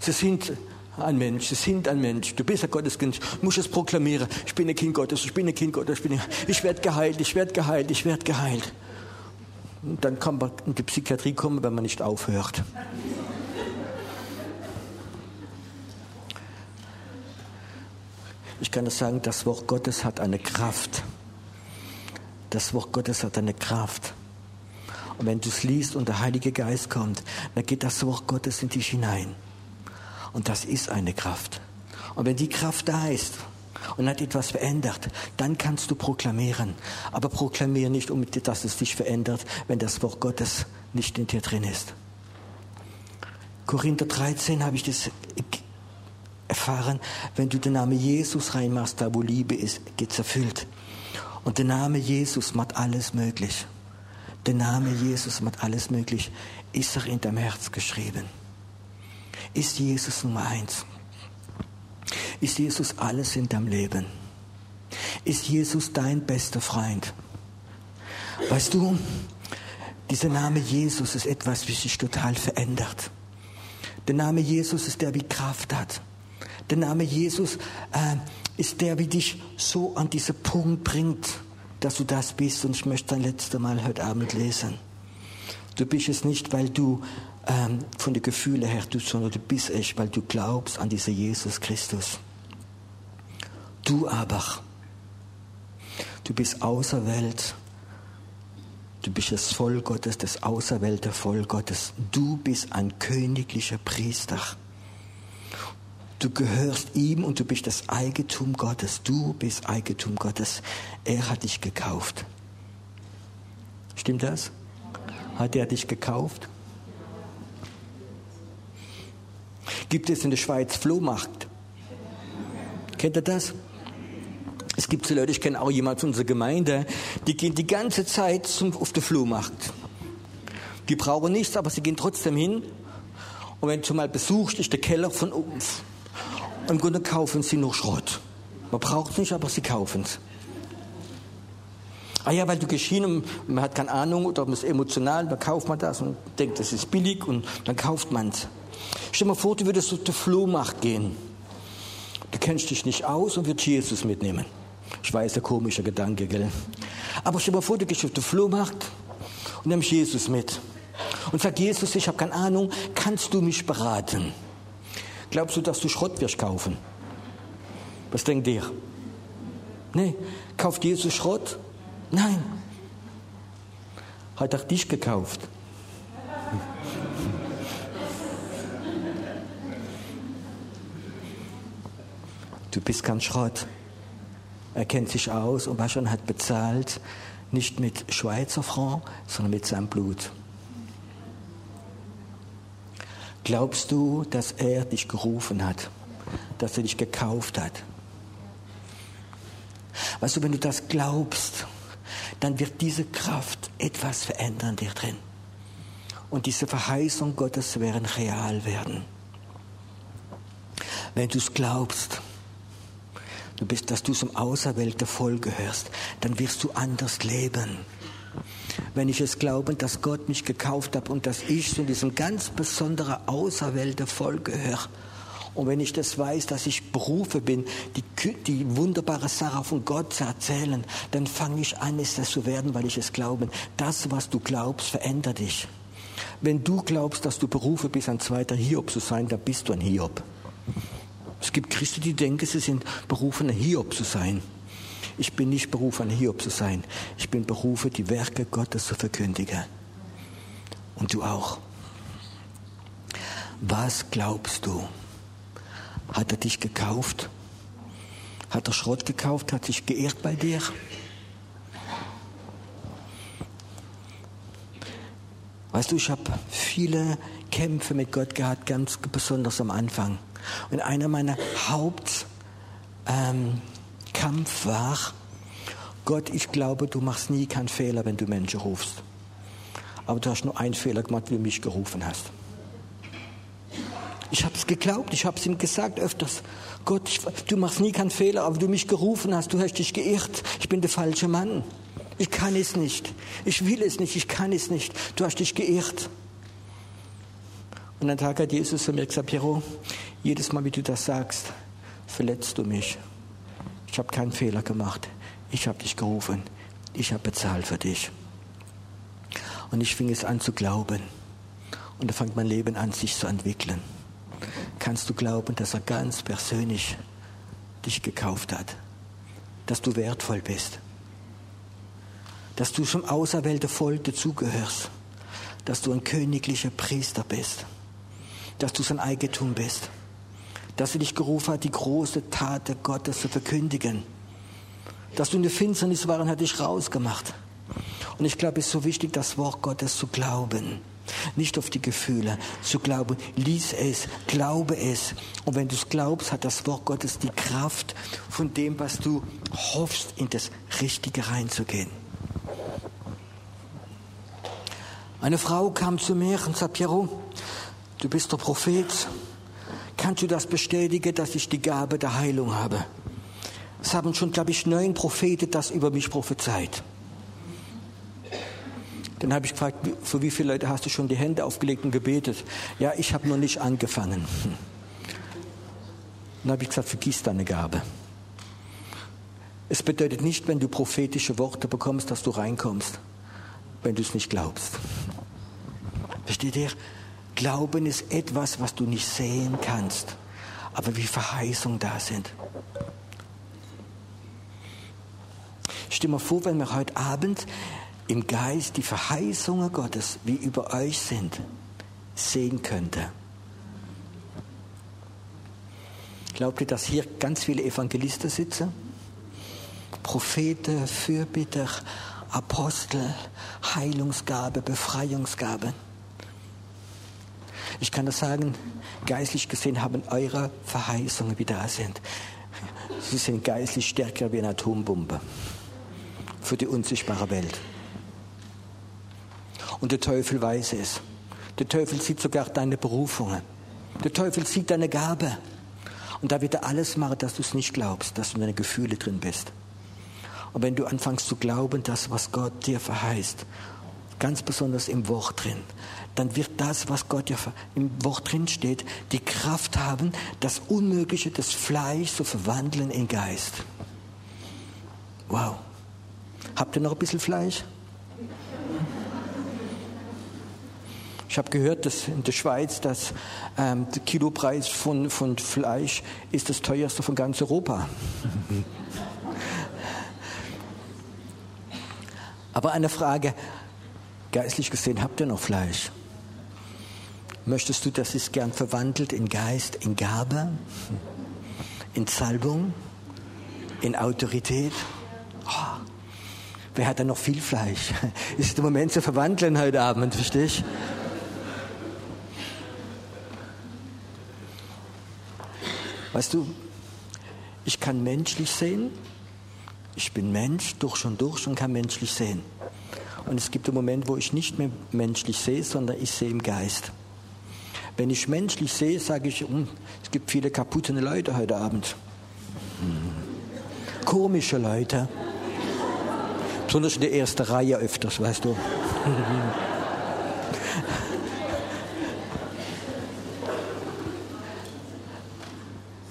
Sie sind ein Mensch, sie sind ein Mensch. Du bist ein Gotteskind, musst es proklamieren. Ich bin ein Kind Gottes, ich bin ein Kind Gottes, ich, ich werde geheilt, ich werde geheilt, ich werde geheilt. Und dann kann man in die Psychiatrie kommen, wenn man nicht aufhört. Ich kann das sagen, das Wort Gottes hat eine Kraft. Das Wort Gottes hat eine Kraft. Und wenn du es liest und der Heilige Geist kommt, dann geht das Wort Gottes in dich hinein. Und das ist eine Kraft. Und wenn die Kraft da ist und hat etwas verändert, dann kannst du proklamieren. Aber proklamiere nicht, dass es dich verändert, wenn das Wort Gottes nicht in dir drin ist. Korinther 13 habe ich das erfahren, wenn du den Namen Jesus reinmachst, da wo Liebe ist, geht es erfüllt. Und der Name Jesus macht alles möglich. Der Name Jesus macht alles möglich. Ist er in deinem Herz geschrieben? Ist Jesus Nummer eins? Ist Jesus alles in deinem Leben? Ist Jesus dein bester Freund? Weißt du, dieser Name Jesus ist etwas, was sich total verändert. Der Name Jesus ist der, wie Kraft hat. Der Name Jesus äh, ist der, wie dich so an diesen Punkt bringt, dass du das bist. Und ich möchte ein letztes Mal heute Abend lesen. Du bist es nicht, weil du ähm, von den Gefühlen her tust, sondern du bist es, weil du glaubst an diesen Jesus Christus. Du aber, du bist auserwählt. Du bist das Volk Gottes, das auserwählte Volk Gottes. Du bist ein königlicher Priester. Du gehörst ihm und du bist das Eigentum Gottes. Du bist Eigentum Gottes. Er hat dich gekauft. Stimmt das? Hat er dich gekauft? Gibt es in der Schweiz Flohmarkt? Kennt ihr das? Es gibt so Leute, ich kenne auch jemanden aus unserer Gemeinde, die gehen die ganze Zeit zum, auf den Flohmarkt. Die brauchen nichts, aber sie gehen trotzdem hin. Und wenn du mal besuchst, ist der Keller von oben. Im Grunde kaufen sie nur Schrott. Man braucht es nicht, aber sie kaufen es. Ah ja, weil du geschienen, man hat keine Ahnung oder man ist emotional, dann kauft man das und denkt, das ist billig und dann kauft man es. Stell dir mal vor, du würdest auf den Flohmarkt gehen. Du kennst dich nicht aus und würdest Jesus mitnehmen. Ich weiß, der komische Gedanke, gell? Aber stell dir mal vor, du gehst auf den Flohmarkt und nimmst Jesus mit. Und sag, Jesus, ich habe keine Ahnung, kannst du mich beraten? Glaubst du, dass du Schrott wirst kaufen? Was denkt ihr? Nee, kauft Jesus Schrott? Nein. Hat er dich gekauft? Du bist kein Schrott. Er kennt sich aus und was schon hat bezahlt, nicht mit Schweizer Franc, sondern mit seinem Blut. Glaubst du, dass er dich gerufen hat, dass er dich gekauft hat? Weißt du, wenn du das glaubst, dann wird diese Kraft etwas verändern dir drin. Und diese Verheißung Gottes werden real werden. Wenn du es glaubst, du bist, dass du zum auserwählten Volk gehörst, dann wirst du anders leben wenn ich es glaube, dass Gott mich gekauft hat und dass ich zu diesem ganz besonderen auserwählten Volk gehöre. Und wenn ich das weiß, dass ich berufen bin, die, die wunderbare Sache von Gott zu erzählen, dann fange ich an, es zu werden, weil ich es glaube. Das, was du glaubst, verändert dich. Wenn du glaubst, dass du berufen bist, ein zweiter Hiob zu sein, dann bist du ein Hiob. Es gibt Christen, die denken, sie sind berufen, ein Hiob zu sein. Ich bin nicht berufen, Hiob zu sein. Ich bin berufen, die Werke Gottes zu verkündigen. Und du auch. Was glaubst du? Hat er dich gekauft? Hat er Schrott gekauft? Hat sich geehrt bei dir? Weißt du, ich habe viele Kämpfe mit Gott gehabt, ganz besonders am Anfang. Und einer meiner Haupt ähm, Kampf war, Gott, ich glaube, du machst nie keinen Fehler, wenn du Menschen rufst. Aber du hast nur einen Fehler gemacht, wie du mich gerufen hast. Ich habe es geglaubt, ich habe es ihm gesagt öfters. Gott, ich, du machst nie keinen Fehler, aber du mich gerufen hast, du hast dich geirrt. Ich bin der falsche Mann. Ich kann es nicht. Ich will es nicht. Ich kann es nicht. Du hast dich geirrt. Und einen Tag hat Jesus zu mir gesagt, Piero, jedes Mal, wie du das sagst, verletzt du mich. Ich habe keinen Fehler gemacht. Ich habe dich gerufen. Ich habe bezahlt für dich. Und ich fing es an zu glauben. Und da fängt mein Leben an, sich zu entwickeln. Kannst du glauben, dass er ganz persönlich dich gekauft hat. Dass du wertvoll bist. Dass du zum auserwählten Volk dazugehörst. Dass du ein königlicher Priester bist. Dass du sein Eigentum bist. Dass er dich gerufen hat, die große Tat Gottes zu verkündigen. Dass du in der Finsternis war und hat dich rausgemacht. Und ich glaube, es ist so wichtig, das Wort Gottes zu glauben. Nicht auf die Gefühle zu glauben. Lies es, glaube es. Und wenn du es glaubst, hat das Wort Gottes die Kraft, von dem, was du hoffst, in das Richtige reinzugehen. Eine Frau kam zu mir und sagte, Piero, du bist der Prophet. Kannst du das bestätigen, dass ich die Gabe der Heilung habe? Es haben schon, glaube ich, neun Propheten das über mich prophezeit. Dann habe ich gefragt, für wie viele Leute hast du schon die Hände aufgelegt und gebetet? Ja, ich habe noch nicht angefangen. Dann habe ich gesagt, vergiss deine Gabe. Es bedeutet nicht, wenn du prophetische Worte bekommst, dass du reinkommst, wenn du es nicht glaubst. Versteht ihr? Glauben ist etwas, was du nicht sehen kannst, aber wie Verheißungen da sind. Stell mal vor, wenn wir heute Abend im Geist die Verheißungen Gottes, wie über euch sind, sehen könnte. Glaubt ihr, dass hier ganz viele Evangelisten sitzen? Propheten, Fürbitter, Apostel, Heilungsgabe, Befreiungsgabe. Ich kann das sagen, geistlich gesehen haben eure Verheißungen, wie da sind. Sie sind geistlich stärker wie eine Atombombe für die unsichtbare Welt. Und der Teufel weiß es. Der Teufel sieht sogar deine Berufungen. Der Teufel sieht deine Gabe. Und da wird er alles machen, dass du es nicht glaubst, dass du in deine Gefühle drin bist. Und wenn du anfängst zu glauben, das, was Gott dir verheißt, ganz besonders im Wort drin, dann wird das, was Gott dir im Wort drin steht, die Kraft haben, das Unmögliche, das Fleisch zu verwandeln in Geist. Wow. Habt ihr noch ein bisschen Fleisch? Ich habe gehört, dass in der Schweiz das, ähm, der Kilopreis von, von Fleisch ist das teuerste von ganz Europa. [LAUGHS] Aber eine Frage, geistlich gesehen, habt ihr noch Fleisch? Möchtest du, dass es gern verwandelt in Geist, in Gabe, in Salbung, in Autorität? Oh, wer hat da noch viel Fleisch? [LAUGHS] Ist der Moment zu verwandeln heute Abend, verstehst du? Weißt du, ich kann menschlich sehen. Ich bin Mensch durch und durch und kann menschlich sehen. Und es gibt einen Moment, wo ich nicht mehr menschlich sehe, sondern ich sehe im Geist. Wenn ich menschlich sehe, sage ich, hm, es gibt viele kaputte Leute heute Abend. Hm. Komische Leute. Besonders in der ersten Reihe öfters, weißt du. [LAUGHS]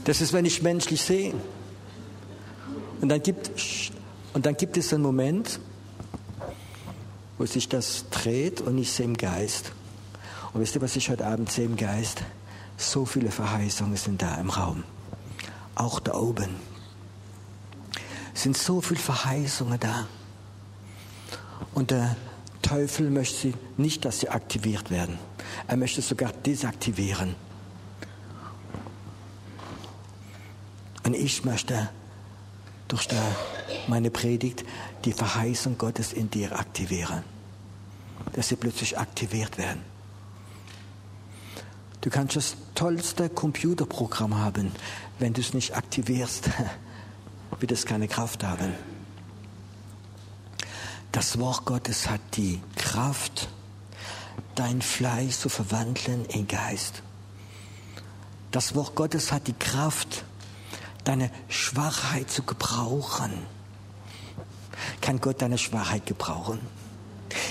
Das ist, wenn ich menschlich sehe. Und dann gibt, und dann gibt es einen Moment, wo sich das dreht und ich sehe im Geist. Und wisst ihr, was ich heute Abend sehe im Geist? So viele Verheißungen sind da im Raum. Auch da oben. Sind so viele Verheißungen da. Und der Teufel möchte nicht, dass sie aktiviert werden. Er möchte sogar desaktivieren. Und ich möchte durch meine Predigt die Verheißung Gottes in dir aktivieren. Dass sie plötzlich aktiviert werden. Du kannst das tollste Computerprogramm haben. Wenn du es nicht aktivierst, [LAUGHS] wird es keine Kraft haben. Das Wort Gottes hat die Kraft, dein Fleisch zu verwandeln in Geist. Das Wort Gottes hat die Kraft, deine Schwachheit zu gebrauchen. Kann Gott deine Schwachheit gebrauchen?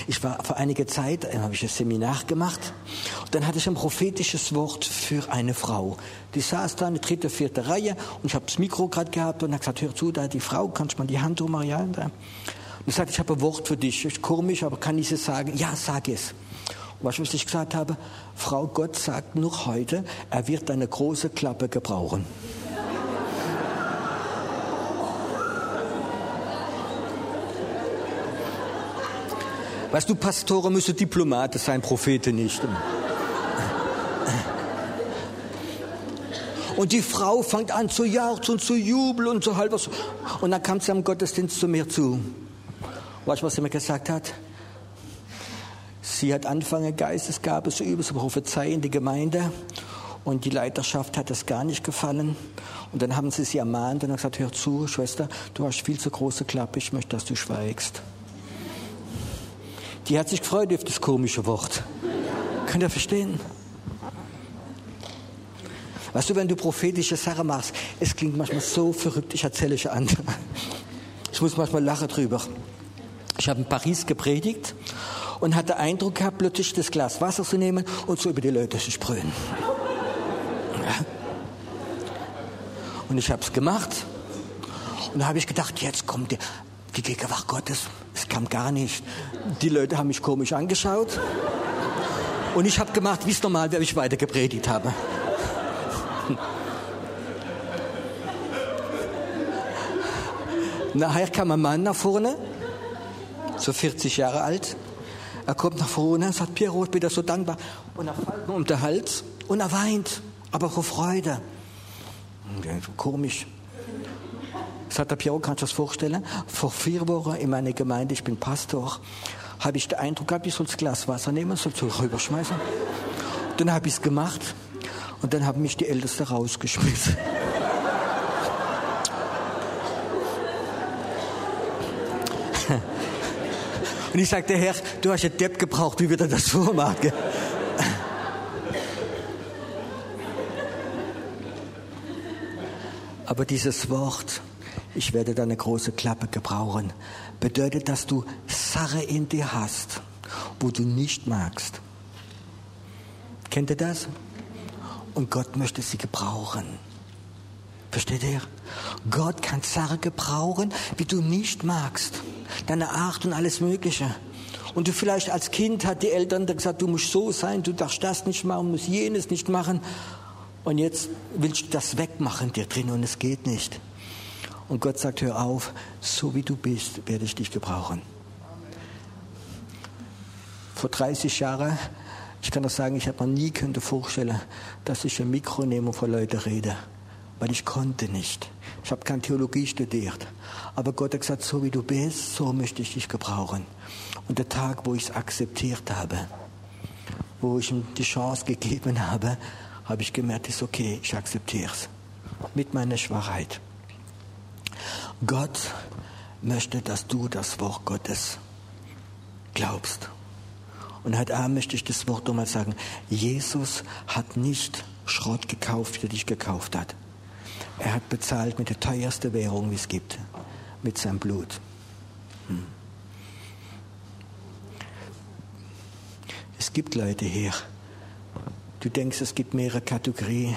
Ich war vor einiger Zeit, habe ich ein Seminar gemacht und dann hatte ich ein prophetisches Wort für eine Frau. Die saß da in der dritten, vierten Reihe und ich habe das Mikro gerade gehabt und habe gesagt, hör zu, da die Frau, kannst du mal die Hand drüber, ja? Und ich sagte, ich habe ein Wort für dich. Ist komisch, aber kann ich es sagen? Ja, sag es. Und was ich gesagt habe? Frau Gott sagt noch heute, er wird eine große Klappe gebrauchen. Weißt du, Pastoren müssen Diplomate sein, Propheten nicht. Und die Frau fängt an zu jauchzen und zu jubeln und so halb was. Und dann kam sie am Gottesdienst zu mir zu. Weißt du, was sie mir gesagt hat? Sie hat angefangen, Geistesgabe zu üben, zu prophezeien in die Gemeinde. Und die Leiterschaft hat das gar nicht gefallen. Und dann haben sie sie ermahnt und gesagt, hör zu, Schwester, du hast viel zu große Klappe, ich möchte, dass du schweigst. Die hat sich gefreut auf das komische Wort. Könnt ihr verstehen? Weißt du, wenn du prophetische Sachen machst, es klingt manchmal so verrückt, ich erzähle es an. Ich muss manchmal lachen drüber. Ich habe in Paris gepredigt und hatte Eindruck gehabt, plötzlich das Glas Wasser zu nehmen und so über die Leute zu sprühen. Und ich habe es gemacht und da habe ich gedacht, jetzt kommt die, die Gegenwart Gottes. Kam gar nicht. Die Leute haben mich komisch angeschaut und ich habe gemacht, wie es normal wäre, ich weiter gepredigt habe. [LAUGHS] Nachher kam ein Mann nach vorne, so 40 Jahre alt. Er kommt nach vorne und sagt, Piero, ich bin dir so dankbar. Und er fällt mir um den Hals und er weint, aber vor Freude. Komisch. Sagt der Piero, kannst du das vorstellen? Vor vier Wochen in meiner Gemeinde, ich bin Pastor, habe ich den Eindruck gehabt, ich soll das Glas Wasser nehmen, soll es rüberschmeißen. Dann habe ich es gemacht und dann haben mich die Ältesten rausgeschmissen. [LAUGHS] Und ich sagte, Herr, du hast ja Depp gebraucht, wie wir das vormachen. Aber dieses Wort, ich werde deine große Klappe gebrauchen, bedeutet, dass du Sache in dir hast, wo du nicht magst. Kennt ihr das? Und Gott möchte sie gebrauchen. Versteht ihr? Gott kann Sachen gebrauchen, wie du nicht magst. Deine Art und alles Mögliche. Und du vielleicht als Kind hat die Eltern gesagt, du musst so sein, du darfst das nicht machen, musst jenes nicht machen. Und jetzt willst du das wegmachen dir drin und es geht nicht. Und Gott sagt, hör auf, so wie du bist, werde ich dich gebrauchen. Vor 30 Jahren, ich kann das sagen, ich habe mir nie könnte vorstellen, dass ich ein Mikro nehme und vor Leute rede weil ich konnte nicht. Ich habe keine Theologie studiert. Aber Gott hat gesagt, so wie du bist, so möchte ich dich gebrauchen. Und der Tag, wo ich es akzeptiert habe, wo ich ihm die Chance gegeben habe, habe ich gemerkt, ist okay, ich akzeptiere es. Mit meiner Schwachheit. Gott möchte, dass du das Wort Gottes glaubst. Und heute Abend möchte ich das Wort nochmal sagen. Jesus hat nicht Schrott gekauft, der dich gekauft hat. Er hat bezahlt mit der teuersten Währung, wie es gibt, mit seinem Blut. Hm. Es gibt Leute hier, du denkst, es gibt mehrere Kategorien.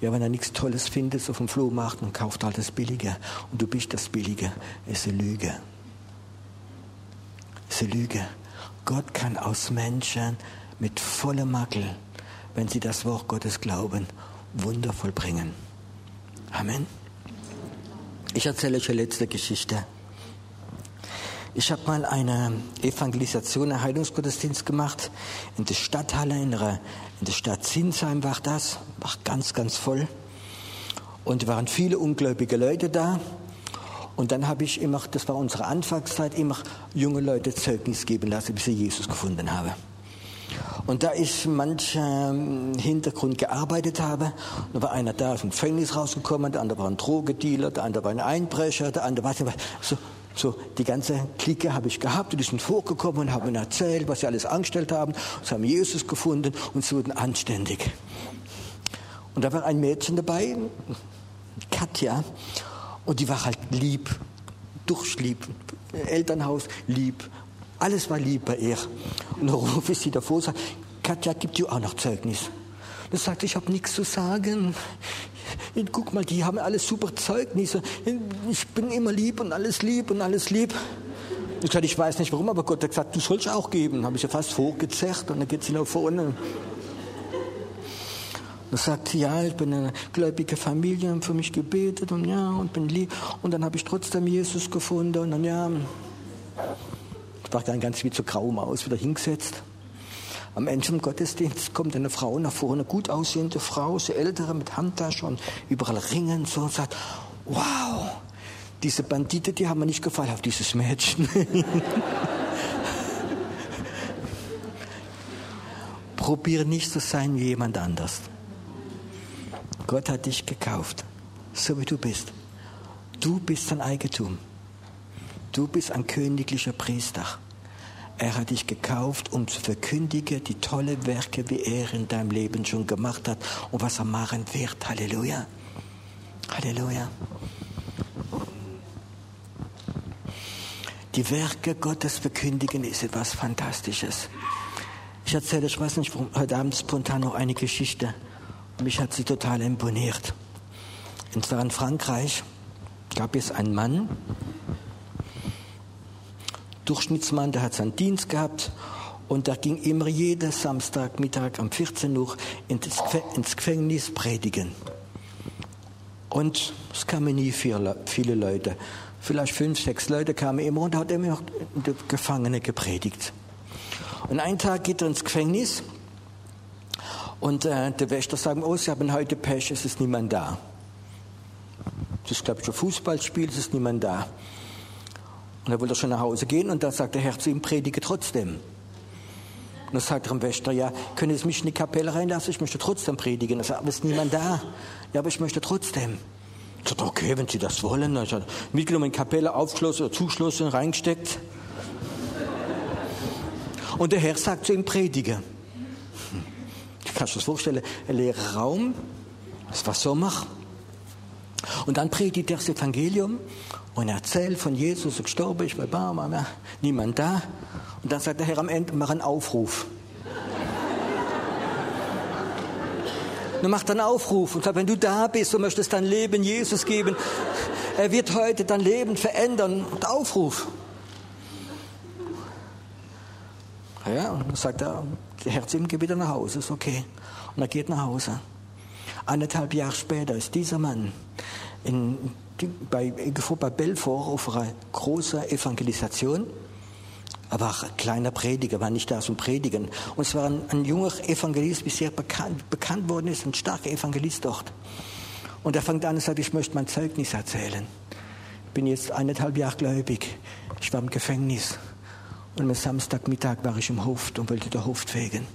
Ja, wenn er nichts Tolles findet auf dem Flohmarkt und kauft halt das Billige und du bist das Billige, ist eine Lüge. Ist eine Lüge. Gott kann aus Menschen mit vollem Makel, wenn sie das Wort Gottes glauben, Wunder vollbringen. Amen. Ich erzähle euch eine letzte Geschichte. Ich habe mal eine Evangelisation, einen Heilungsgottesdienst gemacht in der Stadthalle, in der, in der Stadt Zinsheim war das, war ganz, ganz voll. Und waren viele ungläubige Leute da. Und dann habe ich immer, das war unsere Anfangszeit, immer junge Leute Zeugnis geben lassen, bis sie Jesus gefunden haben. Und da ich mancher Hintergrund gearbeitet habe, da war einer da aus dem Gefängnis rausgekommen, der andere war ein Drogedealer, der andere war ein Einbrecher, der andere war so, so die ganze Clique habe ich gehabt und die sind vorgekommen und haben erzählt, was sie alles angestellt haben. Sie haben Jesus gefunden und sie wurden anständig. Und da war ein Mädchen dabei, Katja, und die war halt lieb, durchlieb, Elternhaus lieb, alles war lieb bei ihr. Und dann rufe ich sie davor und sage, Katja, gibt dir auch noch Zeugnis? Dann sagt ich habe nichts zu sagen. Guck mal, die haben alles super Zeugnisse. Ich bin immer lieb und alles lieb und alles lieb. Ich sagte, ich weiß nicht warum, aber Gott hat gesagt, du sollst auch geben. Habe ich ja fast vorgezerrt und dann geht sie nach vorne. Dann sagt sie, ja, ich bin eine gläubige Familie, haben für mich gebetet und ja, und bin lieb. Und dann habe ich trotzdem Jesus gefunden und dann ja, Ich war dann ganz wie zur grau Maus wieder hingesetzt. Am Ende vom Gottesdienst kommt eine Frau nach vorne, gut aussehende Frau, so ältere mit Handtasche und überall Ringen so und sagt, wow, diese Bandite, die haben mir nicht gefallen, auf dieses Mädchen. [LAUGHS] Probiere nicht zu sein wie jemand anders. Gott hat dich gekauft, so wie du bist. Du bist sein Eigentum. Du bist ein königlicher Priester. Er hat dich gekauft, um zu verkündigen die tolle Werke, wie er in deinem Leben schon gemacht hat und was er machen wird. Halleluja. Halleluja. Die Werke Gottes verkündigen ist etwas Fantastisches. Ich erzähle, ich weiß nicht, heute Abend spontan noch eine Geschichte. Mich hat sie total imponiert. Und zwar in Frankreich gab es einen Mann, Durchschnittsmann, der hat seinen Dienst gehabt und der ging immer jeden Samstagmittag um 14 Uhr ins Gefängnis predigen. Und es kamen nie viele, Leute. Vielleicht fünf, sechs Leute kamen immer und hat immer die Gefangene gepredigt. Und einen Tag geht er ins Gefängnis und äh, der Wächter sagt, oh, Sie haben heute Pech, es ist niemand da. Das ist, glaube ich, ein Fußballspiel, es ist niemand da. Und er wollte schon nach Hause gehen und da sagt der Herr zu ihm, predige trotzdem. Und dann sagt er dem Wächter, ja, können Sie mich in die Kapelle reinlassen? Ich möchte trotzdem predigen. Er sagt, aber ist niemand da. Ja, aber ich möchte trotzdem. Ich sagte, okay, wenn Sie das wollen. Dann hat mitgenommen in die Kapelle, aufgeschlossen oder zugeschlossen, reingesteckt. Und der Herr sagt zu ihm, predige. Hm. Du kannst dir das vorstellen, ein leerer Raum, es war Sommer. Und dann predigt er das Evangelium und erzählt von Jesus, gestorben ist, bei Barmer, niemand da. Und dann sagt der Herr am Ende, mach einen Aufruf. [LAUGHS] Dann macht einen Aufruf und sagt, wenn du da bist und möchtest dein Leben Jesus geben, er wird heute dein Leben verändern. Und Aufruf. Ja, und dann sagt er, der Herr zu ihm, geh wieder nach Hause, ist okay. Und er geht nach Hause. Eineinhalb Jahre später ist dieser Mann in, bei, bei Belfort auf einer großen Evangelisation. Er war ein kleiner Prediger, war nicht da zum Predigen. Und es war ein, ein junger Evangelist, wie sehr bekannt, bekannt worden ist, ein starker Evangelist dort. Und er fängt an und sagt, ich möchte mein Zeugnis erzählen. Ich bin jetzt eineinhalb Jahre gläubig. Ich war im Gefängnis. Und am Samstagmittag war ich im Hof und wollte den Hof fegen.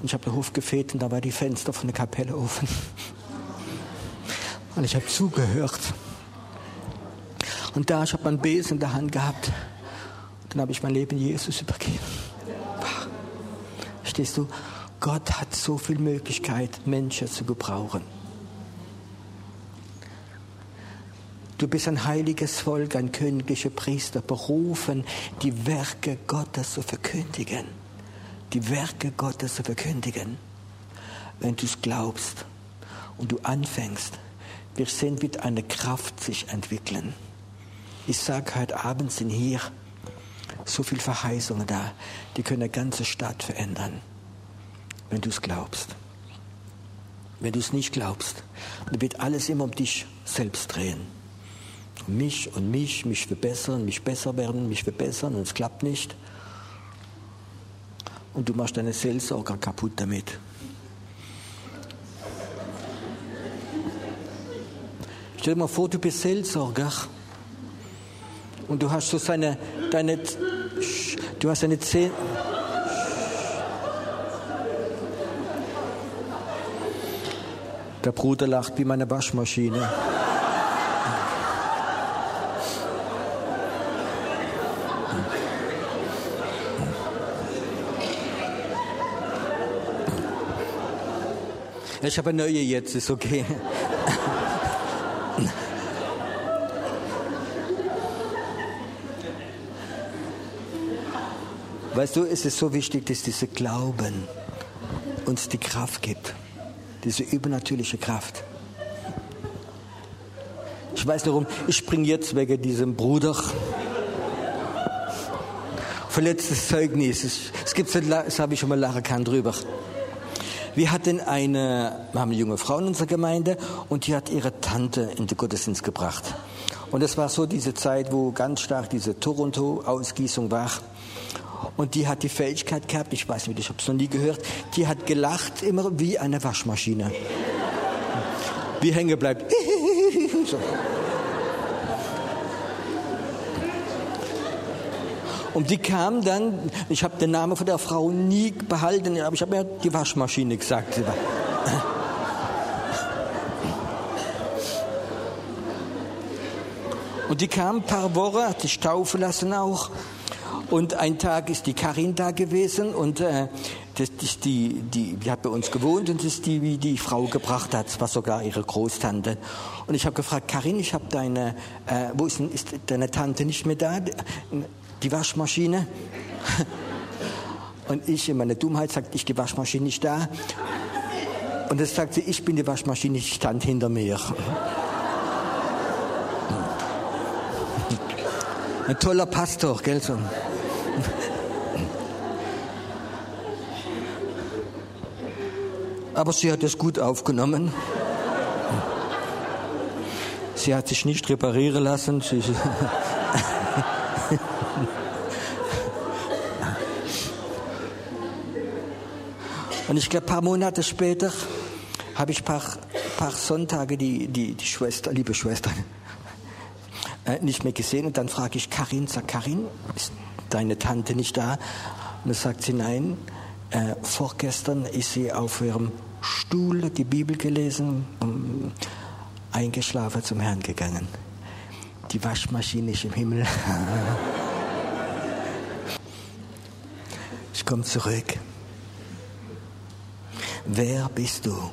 Und ich habe den Hof gefegt und da war die Fenster von der Kapelle offen. [LAUGHS] Und ich habe zugehört. Und da, ich habe meinen Besen in der Hand gehabt. Dann habe ich mein Leben Jesus übergeben. Verstehst du? Gott hat so viel Möglichkeit, Menschen zu gebrauchen. Du bist ein heiliges Volk, ein königlicher Priester, berufen, die Werke Gottes zu verkündigen. Die Werke Gottes zu verkündigen. Wenn du es glaubst und du anfängst, wir sehen, wird eine Kraft sich entwickeln. Ich sage heute Abend sind hier so viele Verheißungen da, die können eine ganze Stadt verändern, wenn du es glaubst. Wenn du es nicht glaubst, dann wird alles immer um dich selbst drehen. Mich und mich, mich verbessern, mich besser werden, mich verbessern und es klappt nicht. Und du machst deine Seelsorger kaputt damit. Stell dir mal vor, du bist Seelsorger und du hast so seine, deine, du hast eine Zehn. Der Bruder lacht wie meine Waschmaschine. Ich habe eine neue jetzt, ist okay. Weißt du, es ist so wichtig, dass dieser Glauben uns die Kraft gibt, diese übernatürliche Kraft. Ich weiß darum, ich springe jetzt wegen diesem Bruder. Verletztes Zeugnis. Es gibt, das habe ich schon mal lachen kann drüber. Wir hatten eine, wir haben eine junge Frau in unserer Gemeinde und die hat ihre Tante in den Gottesdienst gebracht. Und es war so diese Zeit, wo ganz stark diese Toronto-Ausgießung war. Und die hat die Fähigkeit gehabt, ich weiß nicht, ich habe es noch nie gehört, die hat gelacht immer wie eine Waschmaschine. Wie hängen bleibt. [LAUGHS] so. Und die kam dann, ich habe den Namen von der Frau nie behalten, aber ich habe ja die Waschmaschine gesagt. [LAUGHS] Und die kam ein paar Wochen, hat sich taufen lassen auch. Und ein Tag ist die Karin da gewesen und äh, das ist die, die, die hat bei uns gewohnt und das ist die, wie die Frau gebracht hat. War sogar ihre Großtante. Und ich habe gefragt, Karin, ich habe deine, äh, wo ist, denn, ist deine Tante nicht mehr da? Die Waschmaschine? [LAUGHS] Und ich in meiner Dummheit sagte, ich die Waschmaschine nicht da. Und das sagte sie, ich bin die Waschmaschine, ich stand hinter mir. [LAUGHS] Ein toller Pastor, gell? So. [LAUGHS] Aber sie hat es gut aufgenommen. Sie hat sich nicht reparieren lassen. [LAUGHS] Und ich glaube, ein paar Monate später habe ich ein paar, paar Sonntage die, die, die Schwester, liebe Schwester, äh, nicht mehr gesehen. Und dann frage ich Karin, sag Karin, ist deine Tante nicht da? Und dann sagt sie, nein, äh, vorgestern ist sie auf ihrem Stuhl die Bibel gelesen, um, eingeschlafen zum Herrn gegangen. Die Waschmaschine ist im Himmel. [LAUGHS] ich komme zurück. Wer bist du?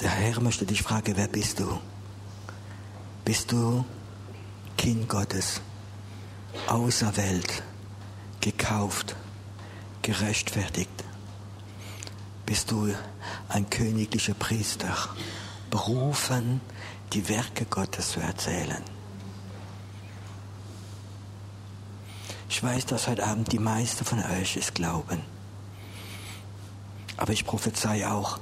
Der Herr möchte dich fragen, wer bist du? Bist du Kind Gottes, auserwählt, gekauft, gerechtfertigt? Bist du ein königlicher Priester, berufen, die Werke Gottes zu erzählen? Ich weiß, dass heute Abend die meisten von euch es glauben. Aber ich prophezei auch,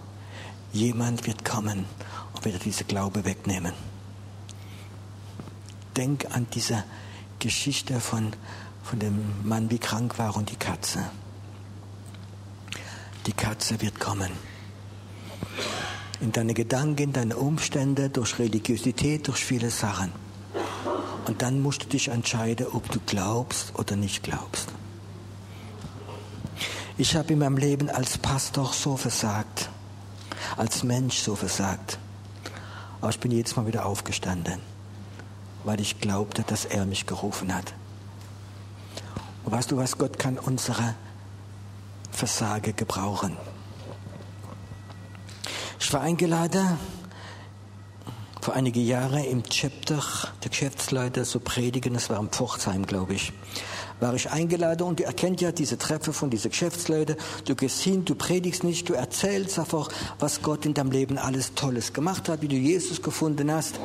jemand wird kommen und wird diese Glaube wegnehmen. Denk an diese Geschichte von, von dem Mann, wie krank war und die Katze. Die Katze wird kommen. In deine Gedanken, in deine Umstände, durch Religiosität, durch viele Sachen. Und dann musst du dich entscheiden, ob du glaubst oder nicht glaubst. Ich habe in meinem Leben als Pastor so versagt, als Mensch so versagt. Aber ich bin jedes Mal wieder aufgestanden, weil ich glaubte, dass er mich gerufen hat. Und weißt du was, Gott kann unsere Versage gebrauchen. Ich war eingeladen vor einigen Jahren im Chapter der Geschäftsleiter zu predigen, das war im Pforzheim, glaube ich war ich eingeladen und ihr erkennt ja diese Treppe von diesen Geschäftsleuten. Du gehst hin, du predigst nicht, du erzählst einfach, was Gott in deinem Leben alles Tolles gemacht hat, wie du Jesus gefunden hast.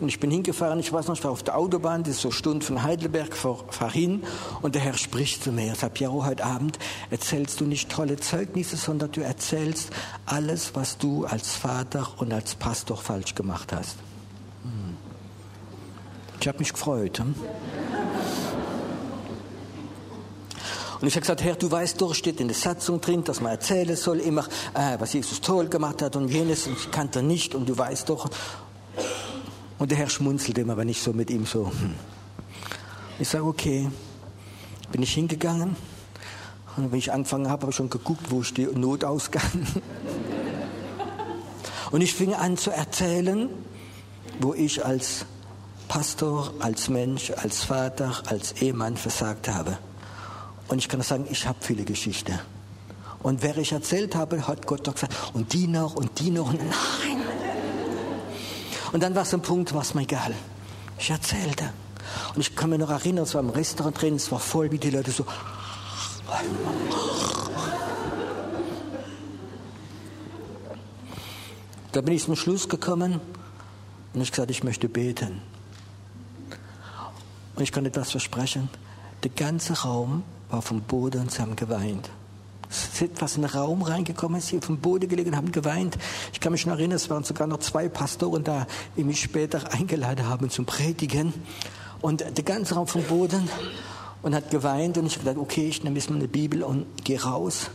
Und ich bin hingefahren, ich weiß noch, ich war auf der Autobahn, das ist so Stunde von Heidelberg, fahr hin und der Herr spricht zu mir. Er sagt, Piero, heute Abend erzählst du nicht tolle Zeugnisse, sondern du erzählst alles, was du als Vater und als Pastor falsch gemacht hast. Hm. Ich habe mich gefreut. Hm? Und ich habe gesagt, Herr, du weißt doch, steht in der Satzung drin, dass man erzählen soll immer, äh, was Jesus toll gemacht hat und jenes und ich kannte nicht und du weißt doch. Und der Herr schmunzelt immer, wenn ich so mit ihm so. Hm. Ich sage, okay, bin ich hingegangen und wenn ich angefangen habe, habe ich schon geguckt, wo ist der Notausgang. [LAUGHS] und ich fing an zu erzählen, wo ich als Pastor, als Mensch, als Vater, als Ehemann versagt habe. Und ich kann sagen, ich habe viele Geschichten. Und wer ich erzählt habe, hat Gott doch gesagt, und die noch, und die noch, nein. Und dann war es ein Punkt, war es mir egal. Ich erzählte. Und ich kann mich noch erinnern, es war im Restaurant drin, es war voll, wie die Leute so. Da bin ich zum Schluss gekommen und ich gesagt, ich möchte beten. Und ich kann etwas versprechen. Der ganze Raum war vom Boden haben geweint. Sind was in den Raum reingekommen, ist hier dem Boden gelegen und haben geweint. Ich kann mich noch erinnern, es waren sogar noch zwei Pastoren da, die mich später eingeladen haben zum Predigen. Und der ganze Raum vom Boden und hat geweint und ich habe gedacht, okay, ich nehme jetzt mal eine Bibel und gehe raus.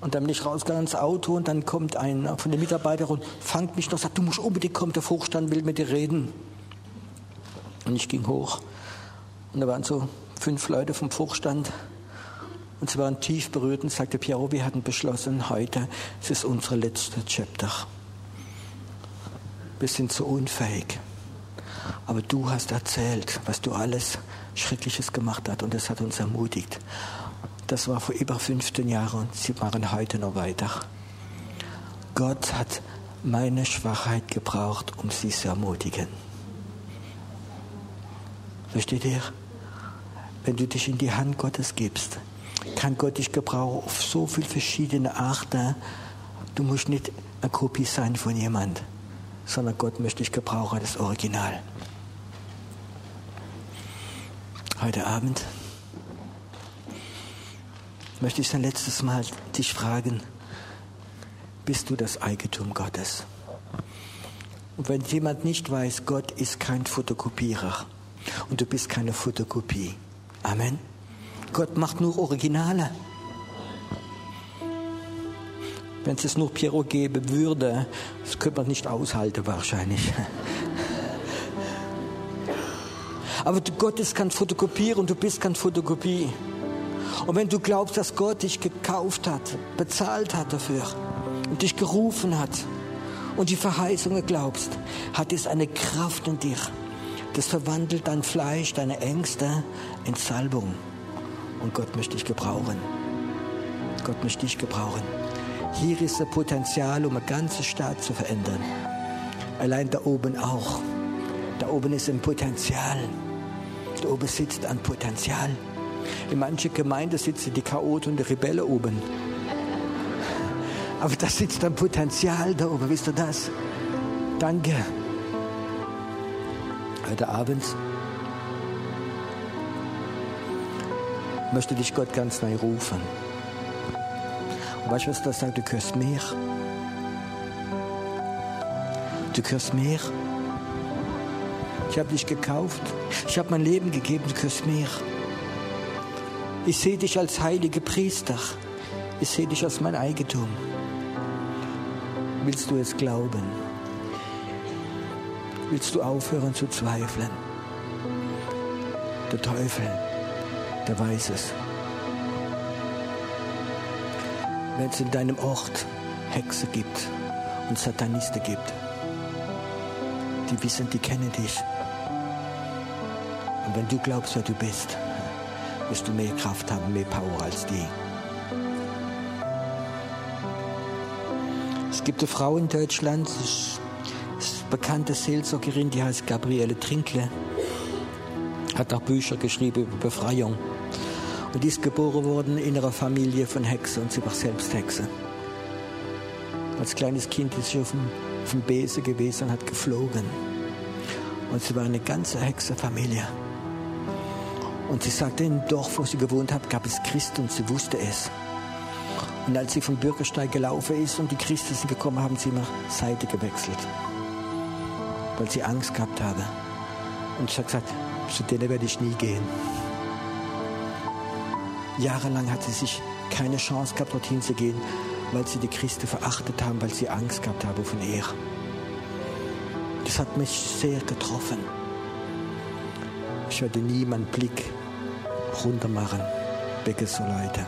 Und dann bin ich rausgegangen ins Auto und dann kommt einer von den Mitarbeitern und fangt mich noch, sagt, du musst unbedingt kommen, der Vorstand will mit dir reden. Und ich ging hoch und da waren so fünf Leute vom Vorstand und sie waren tief berührt und sagte, Piero, wir hatten beschlossen, heute es ist unsere letzte Chapter. Wir sind so unfähig. Aber du hast erzählt, was du alles Schreckliches gemacht hast und das hat uns ermutigt. Das war vor über 15 Jahren und sie machen heute noch weiter. Gott hat meine Schwachheit gebraucht, um sie zu ermutigen. Versteht ihr? Wenn du dich in die Hand Gottes gibst, kann Gott dich gebrauchen auf so viele verschiedene Arten. Du musst nicht eine Kopie sein von jemand, sondern Gott möchte dich gebrauchen, das Original. Heute Abend möchte ich ein letztes Mal dich fragen, bist du das Eigentum Gottes? Und wenn jemand nicht weiß, Gott ist kein Fotokopierer und du bist keine Fotokopie. Amen. Gott macht nur Originale. Wenn es nur Pierrot geben würde, das könnte man nicht aushalten wahrscheinlich. Aber Gott ist kein Fotokopier und du bist kein Fotokopie. Und wenn du glaubst, dass Gott dich gekauft hat, bezahlt hat dafür und dich gerufen hat und die Verheißungen glaubst, hat es eine Kraft in dir. Das verwandelt dein Fleisch, deine Ängste in Salbung. Und Gott möchte dich gebrauchen. Gott möchte dich gebrauchen. Hier ist das Potenzial, um eine ganze Stadt zu verändern. Allein da oben auch. Da oben ist ein Potenzial. Da oben sitzt ein Potenzial. In manchen Gemeinden sitzen die Chaoten und die Rebellen oben. Aber da sitzt ein Potenzial da oben, wisst ihr das? Danke. Heute Abend möchte dich Gott ganz neu rufen. Und weißt du, was das sagt? Du gehörst mehr. Du gehörst mehr. Ich habe dich gekauft. Ich habe mein Leben gegeben. Du gehörst mehr. Ich sehe dich als heilige Priester. Ich sehe dich als mein Eigentum. Willst du es glauben? Willst du aufhören zu zweifeln? Der Teufel der weiß es. Wenn es in deinem Ort Hexe gibt und Satanisten gibt, die wissen, die kennen dich. Und wenn du glaubst, wer du bist, wirst du mehr Kraft haben, mehr Power als die. Es gibt eine Frau in Deutschland, das ist eine bekannte Seelsorgerin, die heißt Gabriele Trinkle. Hat auch Bücher geschrieben über Befreiung. Und die ist geboren worden in einer Familie von Hexen und sie war selbst Hexe. Als kleines Kind ist sie auf dem, auf dem Besen gewesen und hat geflogen. Und sie war eine ganze Hexerfamilie. Und sie sagte, im Dorf, wo sie gewohnt hat, gab es Christen und sie wusste es. Und als sie vom Bürgersteig gelaufen ist und die Christen sind gekommen, haben sie immer Seite gewechselt. Weil sie Angst gehabt habe. Und ich habe gesagt, zu denen werde ich nie gehen. Jahrelang hat sie sich keine Chance gehabt, dorthin zu gehen, weil sie die Christen verachtet haben, weil sie Angst gehabt haben von ihr. Das hat mich sehr getroffen. Ich werde nie meinen Blick runter machen wegen so Leute.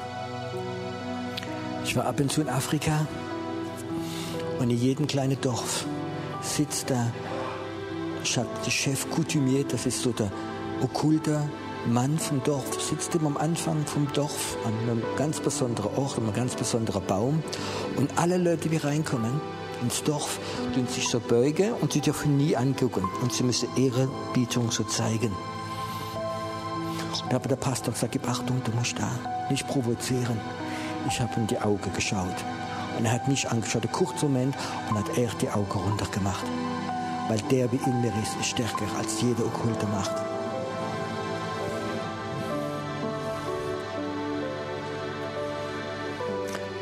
Ich war ab und zu in Afrika und in jedem kleinen Dorf sitzt der, der Chef Coutumier, das ist so der okkulte Mann vom Dorf sitzt immer am Anfang vom Dorf an einem ganz besonderen Ort, einem ganz besonderen Baum. Und alle Leute, die reinkommen ins Dorf, tun sich so beugen und sie dürfen nie angucken. Und sie müssen Ehrebietung so zeigen. Und aber der Pastor gesagt, gib Achtung, du musst da nicht provozieren. Ich habe in die Augen geschaut. Und er hat mich angeschaut, einen kurzen Moment, und hat er die Augen runtergemacht. Weil der, wie in mir ist, ist stärker als jede okkulte Macht.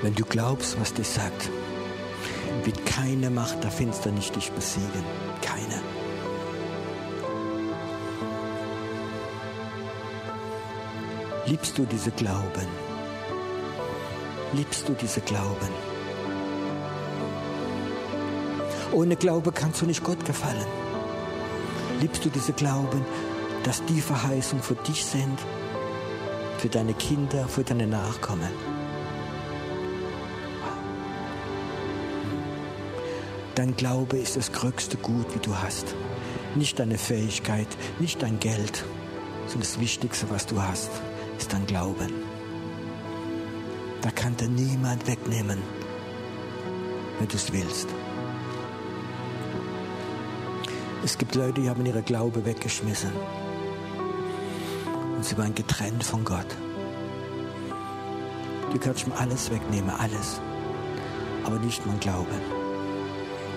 Wenn du glaubst, was dich sagt, wird keine Macht der Finsternis dich besiegen. Keine. Liebst du diese Glauben? Liebst du diese Glauben? Ohne Glaube kannst du nicht Gott gefallen. Liebst du diese Glauben, dass die Verheißungen für dich sind, für deine Kinder, für deine Nachkommen? Dein Glaube ist das größte Gut, wie du hast. Nicht deine Fähigkeit, nicht dein Geld, sondern das Wichtigste, was du hast, ist dein Glauben. Da kann dir niemand wegnehmen, wenn du es willst. Es gibt Leute, die haben ihre Glaube weggeschmissen. Und sie waren getrennt von Gott. Du kannst mir alles wegnehmen, alles. Aber nicht mein Glauben.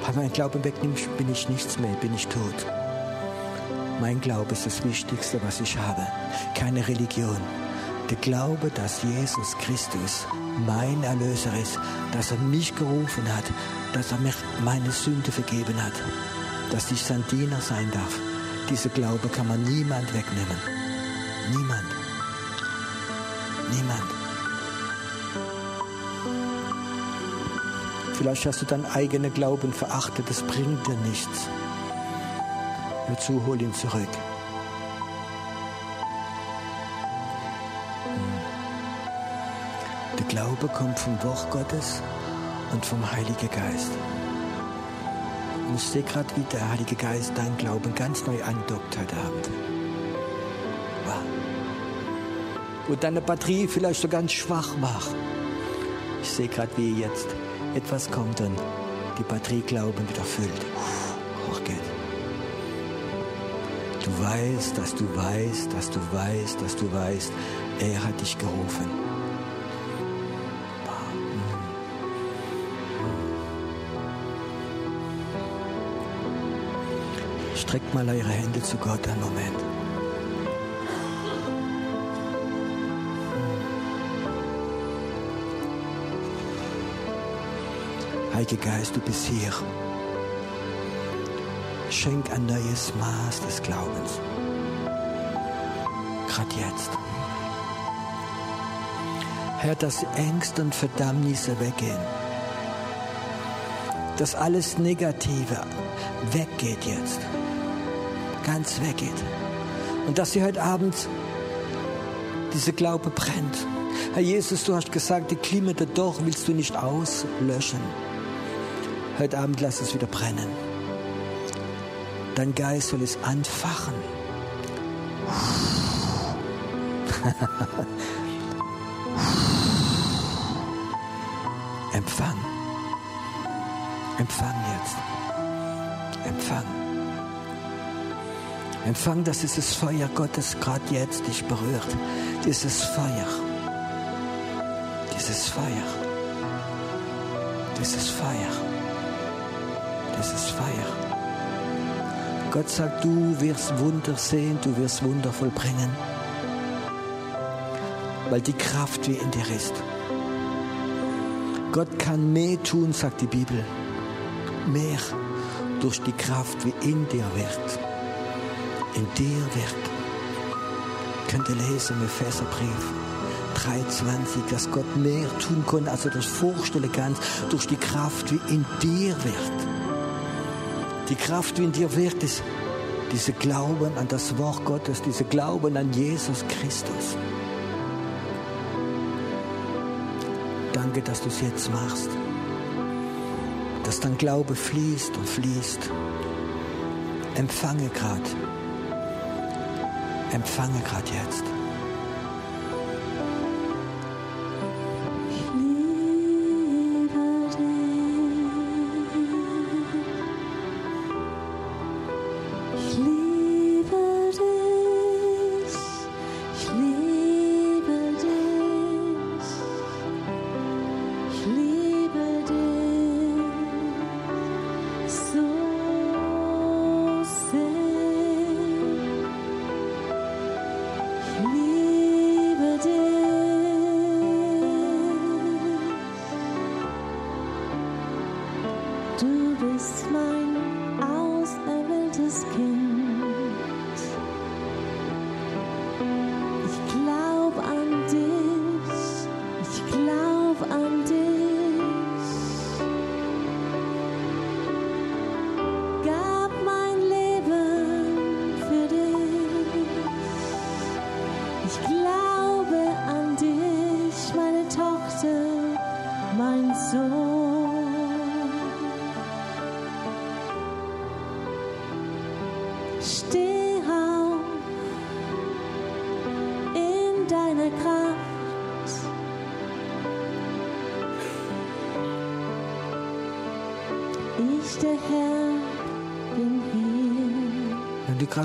Wenn mein Glauben wegnimmst, bin ich nichts mehr, bin ich tot. Mein Glaube ist das Wichtigste, was ich habe. Keine Religion. Der Glaube, dass Jesus Christus mein Erlöser ist, dass er mich gerufen hat, dass er mir meine Sünde vergeben hat dass ich sein Diener sein darf. Diese Glaube kann man niemand wegnehmen. Niemand. Niemand. Vielleicht hast du deinen eigenen Glauben verachtet, das bringt dir nichts. Hör zu, hol ihn zurück. Der Glaube kommt vom Wort Gottes und vom Heiligen Geist. Und ich sehe gerade, wie der Heilige Geist dein Glauben ganz neu andockt heute Abend. Wow. Wo deine Batterie vielleicht so ganz schwach war. Ich sehe gerade, wie jetzt etwas kommt und die Batterie Glauben wieder füllt. Hochgeht. Du weißt, dass du weißt, dass du weißt, dass du weißt, er hat dich gerufen. Streckt mal eure Hände zu Gott einen Moment. Heiliger Geist, du bist hier. Schenk ein neues Maß des Glaubens. Gerade jetzt. Herr, dass Ängste und Verdammnisse weggehen. Dass alles Negative weggeht jetzt ganz weggeht. Und dass sie heute Abend diese Glaube brennt. Herr Jesus, du hast gesagt, die Klimate doch willst du nicht auslöschen. Heute Abend lass es wieder brennen. Dein Geist soll es anfachen. Empfang. Empfang jetzt. Empfang. Empfang, dass dieses Feuer Gottes gerade jetzt dich berührt. Dieses Feuer. Dieses Feuer. Dieses Feuer. Dieses Feuer. Gott sagt, du wirst Wunder sehen, du wirst Wunder vollbringen. Weil die Kraft wie in dir ist. Gott kann mehr tun, sagt die Bibel. Mehr durch die Kraft wie in dir wird in dir wirkt. Könnt ihr lesen im Epheserbrief 3,20, dass Gott mehr tun kann, als du das vorstellen kannst, durch die Kraft, wie in dir wirkt. Die Kraft, wie in dir wirkt, ist diese Glauben an das Wort Gottes, diese Glauben an Jesus Christus. Danke, dass du es jetzt machst. Dass dein Glaube fließt und fließt. Empfange gerade empfange gerade jetzt.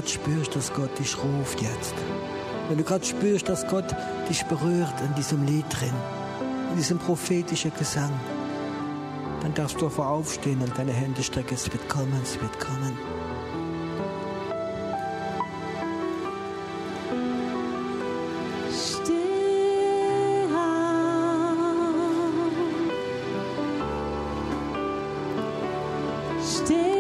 Gerade spürst, dass Gott dich ruft jetzt. Wenn du gerade spürst, dass Gott dich berührt in diesem Lied drin, in diesem prophetischen Gesang, dann darfst du einfach aufstehen und deine Hände strecken. Es wird kommen, es wird kommen. Steh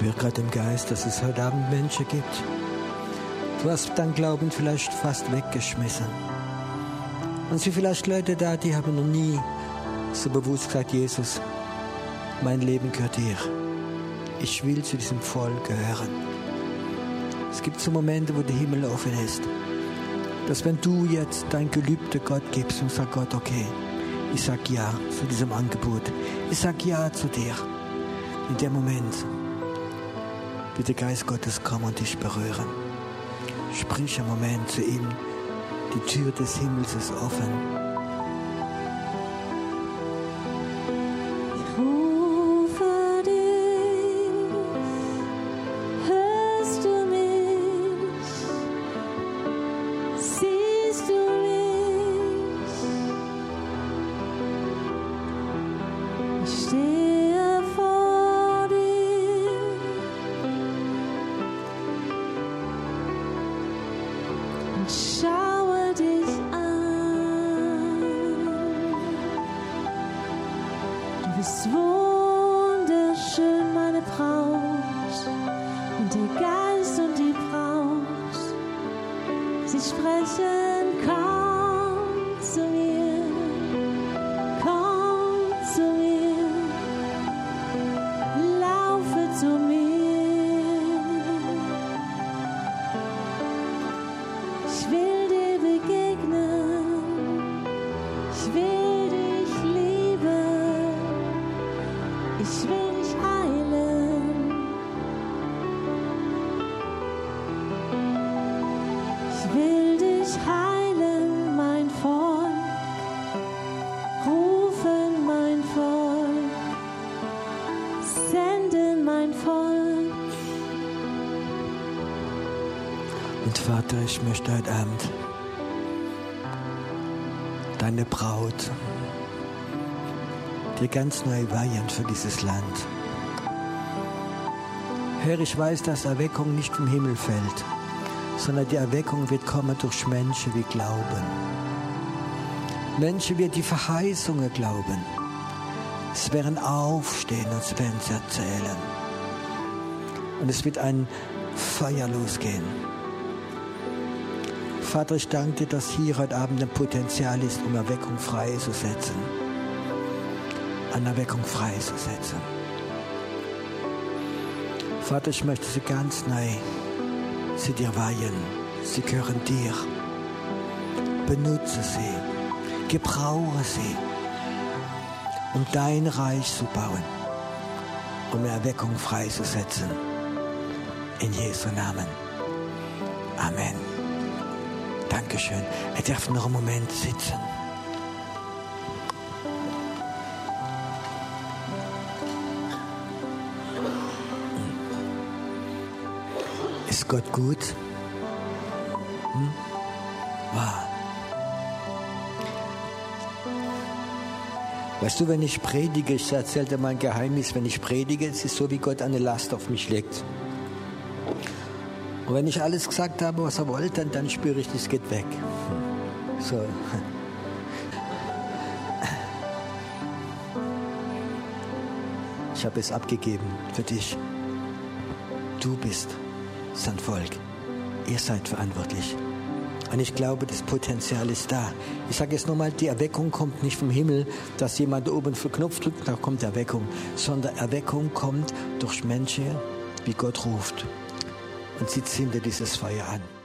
spüre gerade im Geist, dass es heute Abend Menschen gibt. Du hast dein Glauben vielleicht fast weggeschmissen. Und es sind vielleicht Leute da, die haben noch nie so bewusst gesagt, Jesus, mein Leben gehört dir. Ich will zu diesem Volk gehören. Es gibt so Momente, wo der Himmel offen ist. Dass wenn du jetzt dein Gelübde Gott gibst und sagst, Gott, okay, ich sag ja zu diesem Angebot. Ich sag ja zu dir. In dem Moment der Geist Gottes kommen und dich berühren. Sprich einen Moment zu ihm. Die Tür des Himmels ist offen. Senden, mein Volk. Und Vater, ich möchte heute Abend deine Braut dir ganz neu weihen für dieses Land. Herr, ich weiß, dass Erweckung nicht vom Himmel fällt, sondern die Erweckung wird kommen durch Menschen, die glauben. Menschen, die die Verheißungen glauben. Es werden aufstehen und es werden sie erzählen. Und es wird ein Feuer losgehen. Vater, ich danke dir, dass hier heute Abend ein Potenzial ist, um Erweckung freizusetzen. An Erweckung freizusetzen. Vater, ich möchte sie ganz neu sie dir weihen. Sie gehören dir. Benutze sie. Gebrauche sie, um dein Reich zu bauen, um Erweckung freizusetzen. In Jesu Namen. Amen. Dankeschön. Er darf noch einen Moment sitzen. Ist Gott gut? Weißt du, wenn ich predige, ich erzähle dir mal ein Geheimnis, wenn ich predige, es ist so, wie Gott eine Last auf mich legt. Und wenn ich alles gesagt habe, was er wollte, dann, spüre ich, das geht weg. So. Ich habe es abgegeben für dich. Du bist sein Volk. Ihr seid verantwortlich. Und ich glaube, das Potenzial ist da. Ich sage jetzt nochmal, die Erweckung kommt nicht vom Himmel, dass jemand oben für Knopf drückt, da kommt Erweckung, sondern Erweckung kommt durch Menschen, wie Gott ruft. Und sie zündet dieses Feuer an.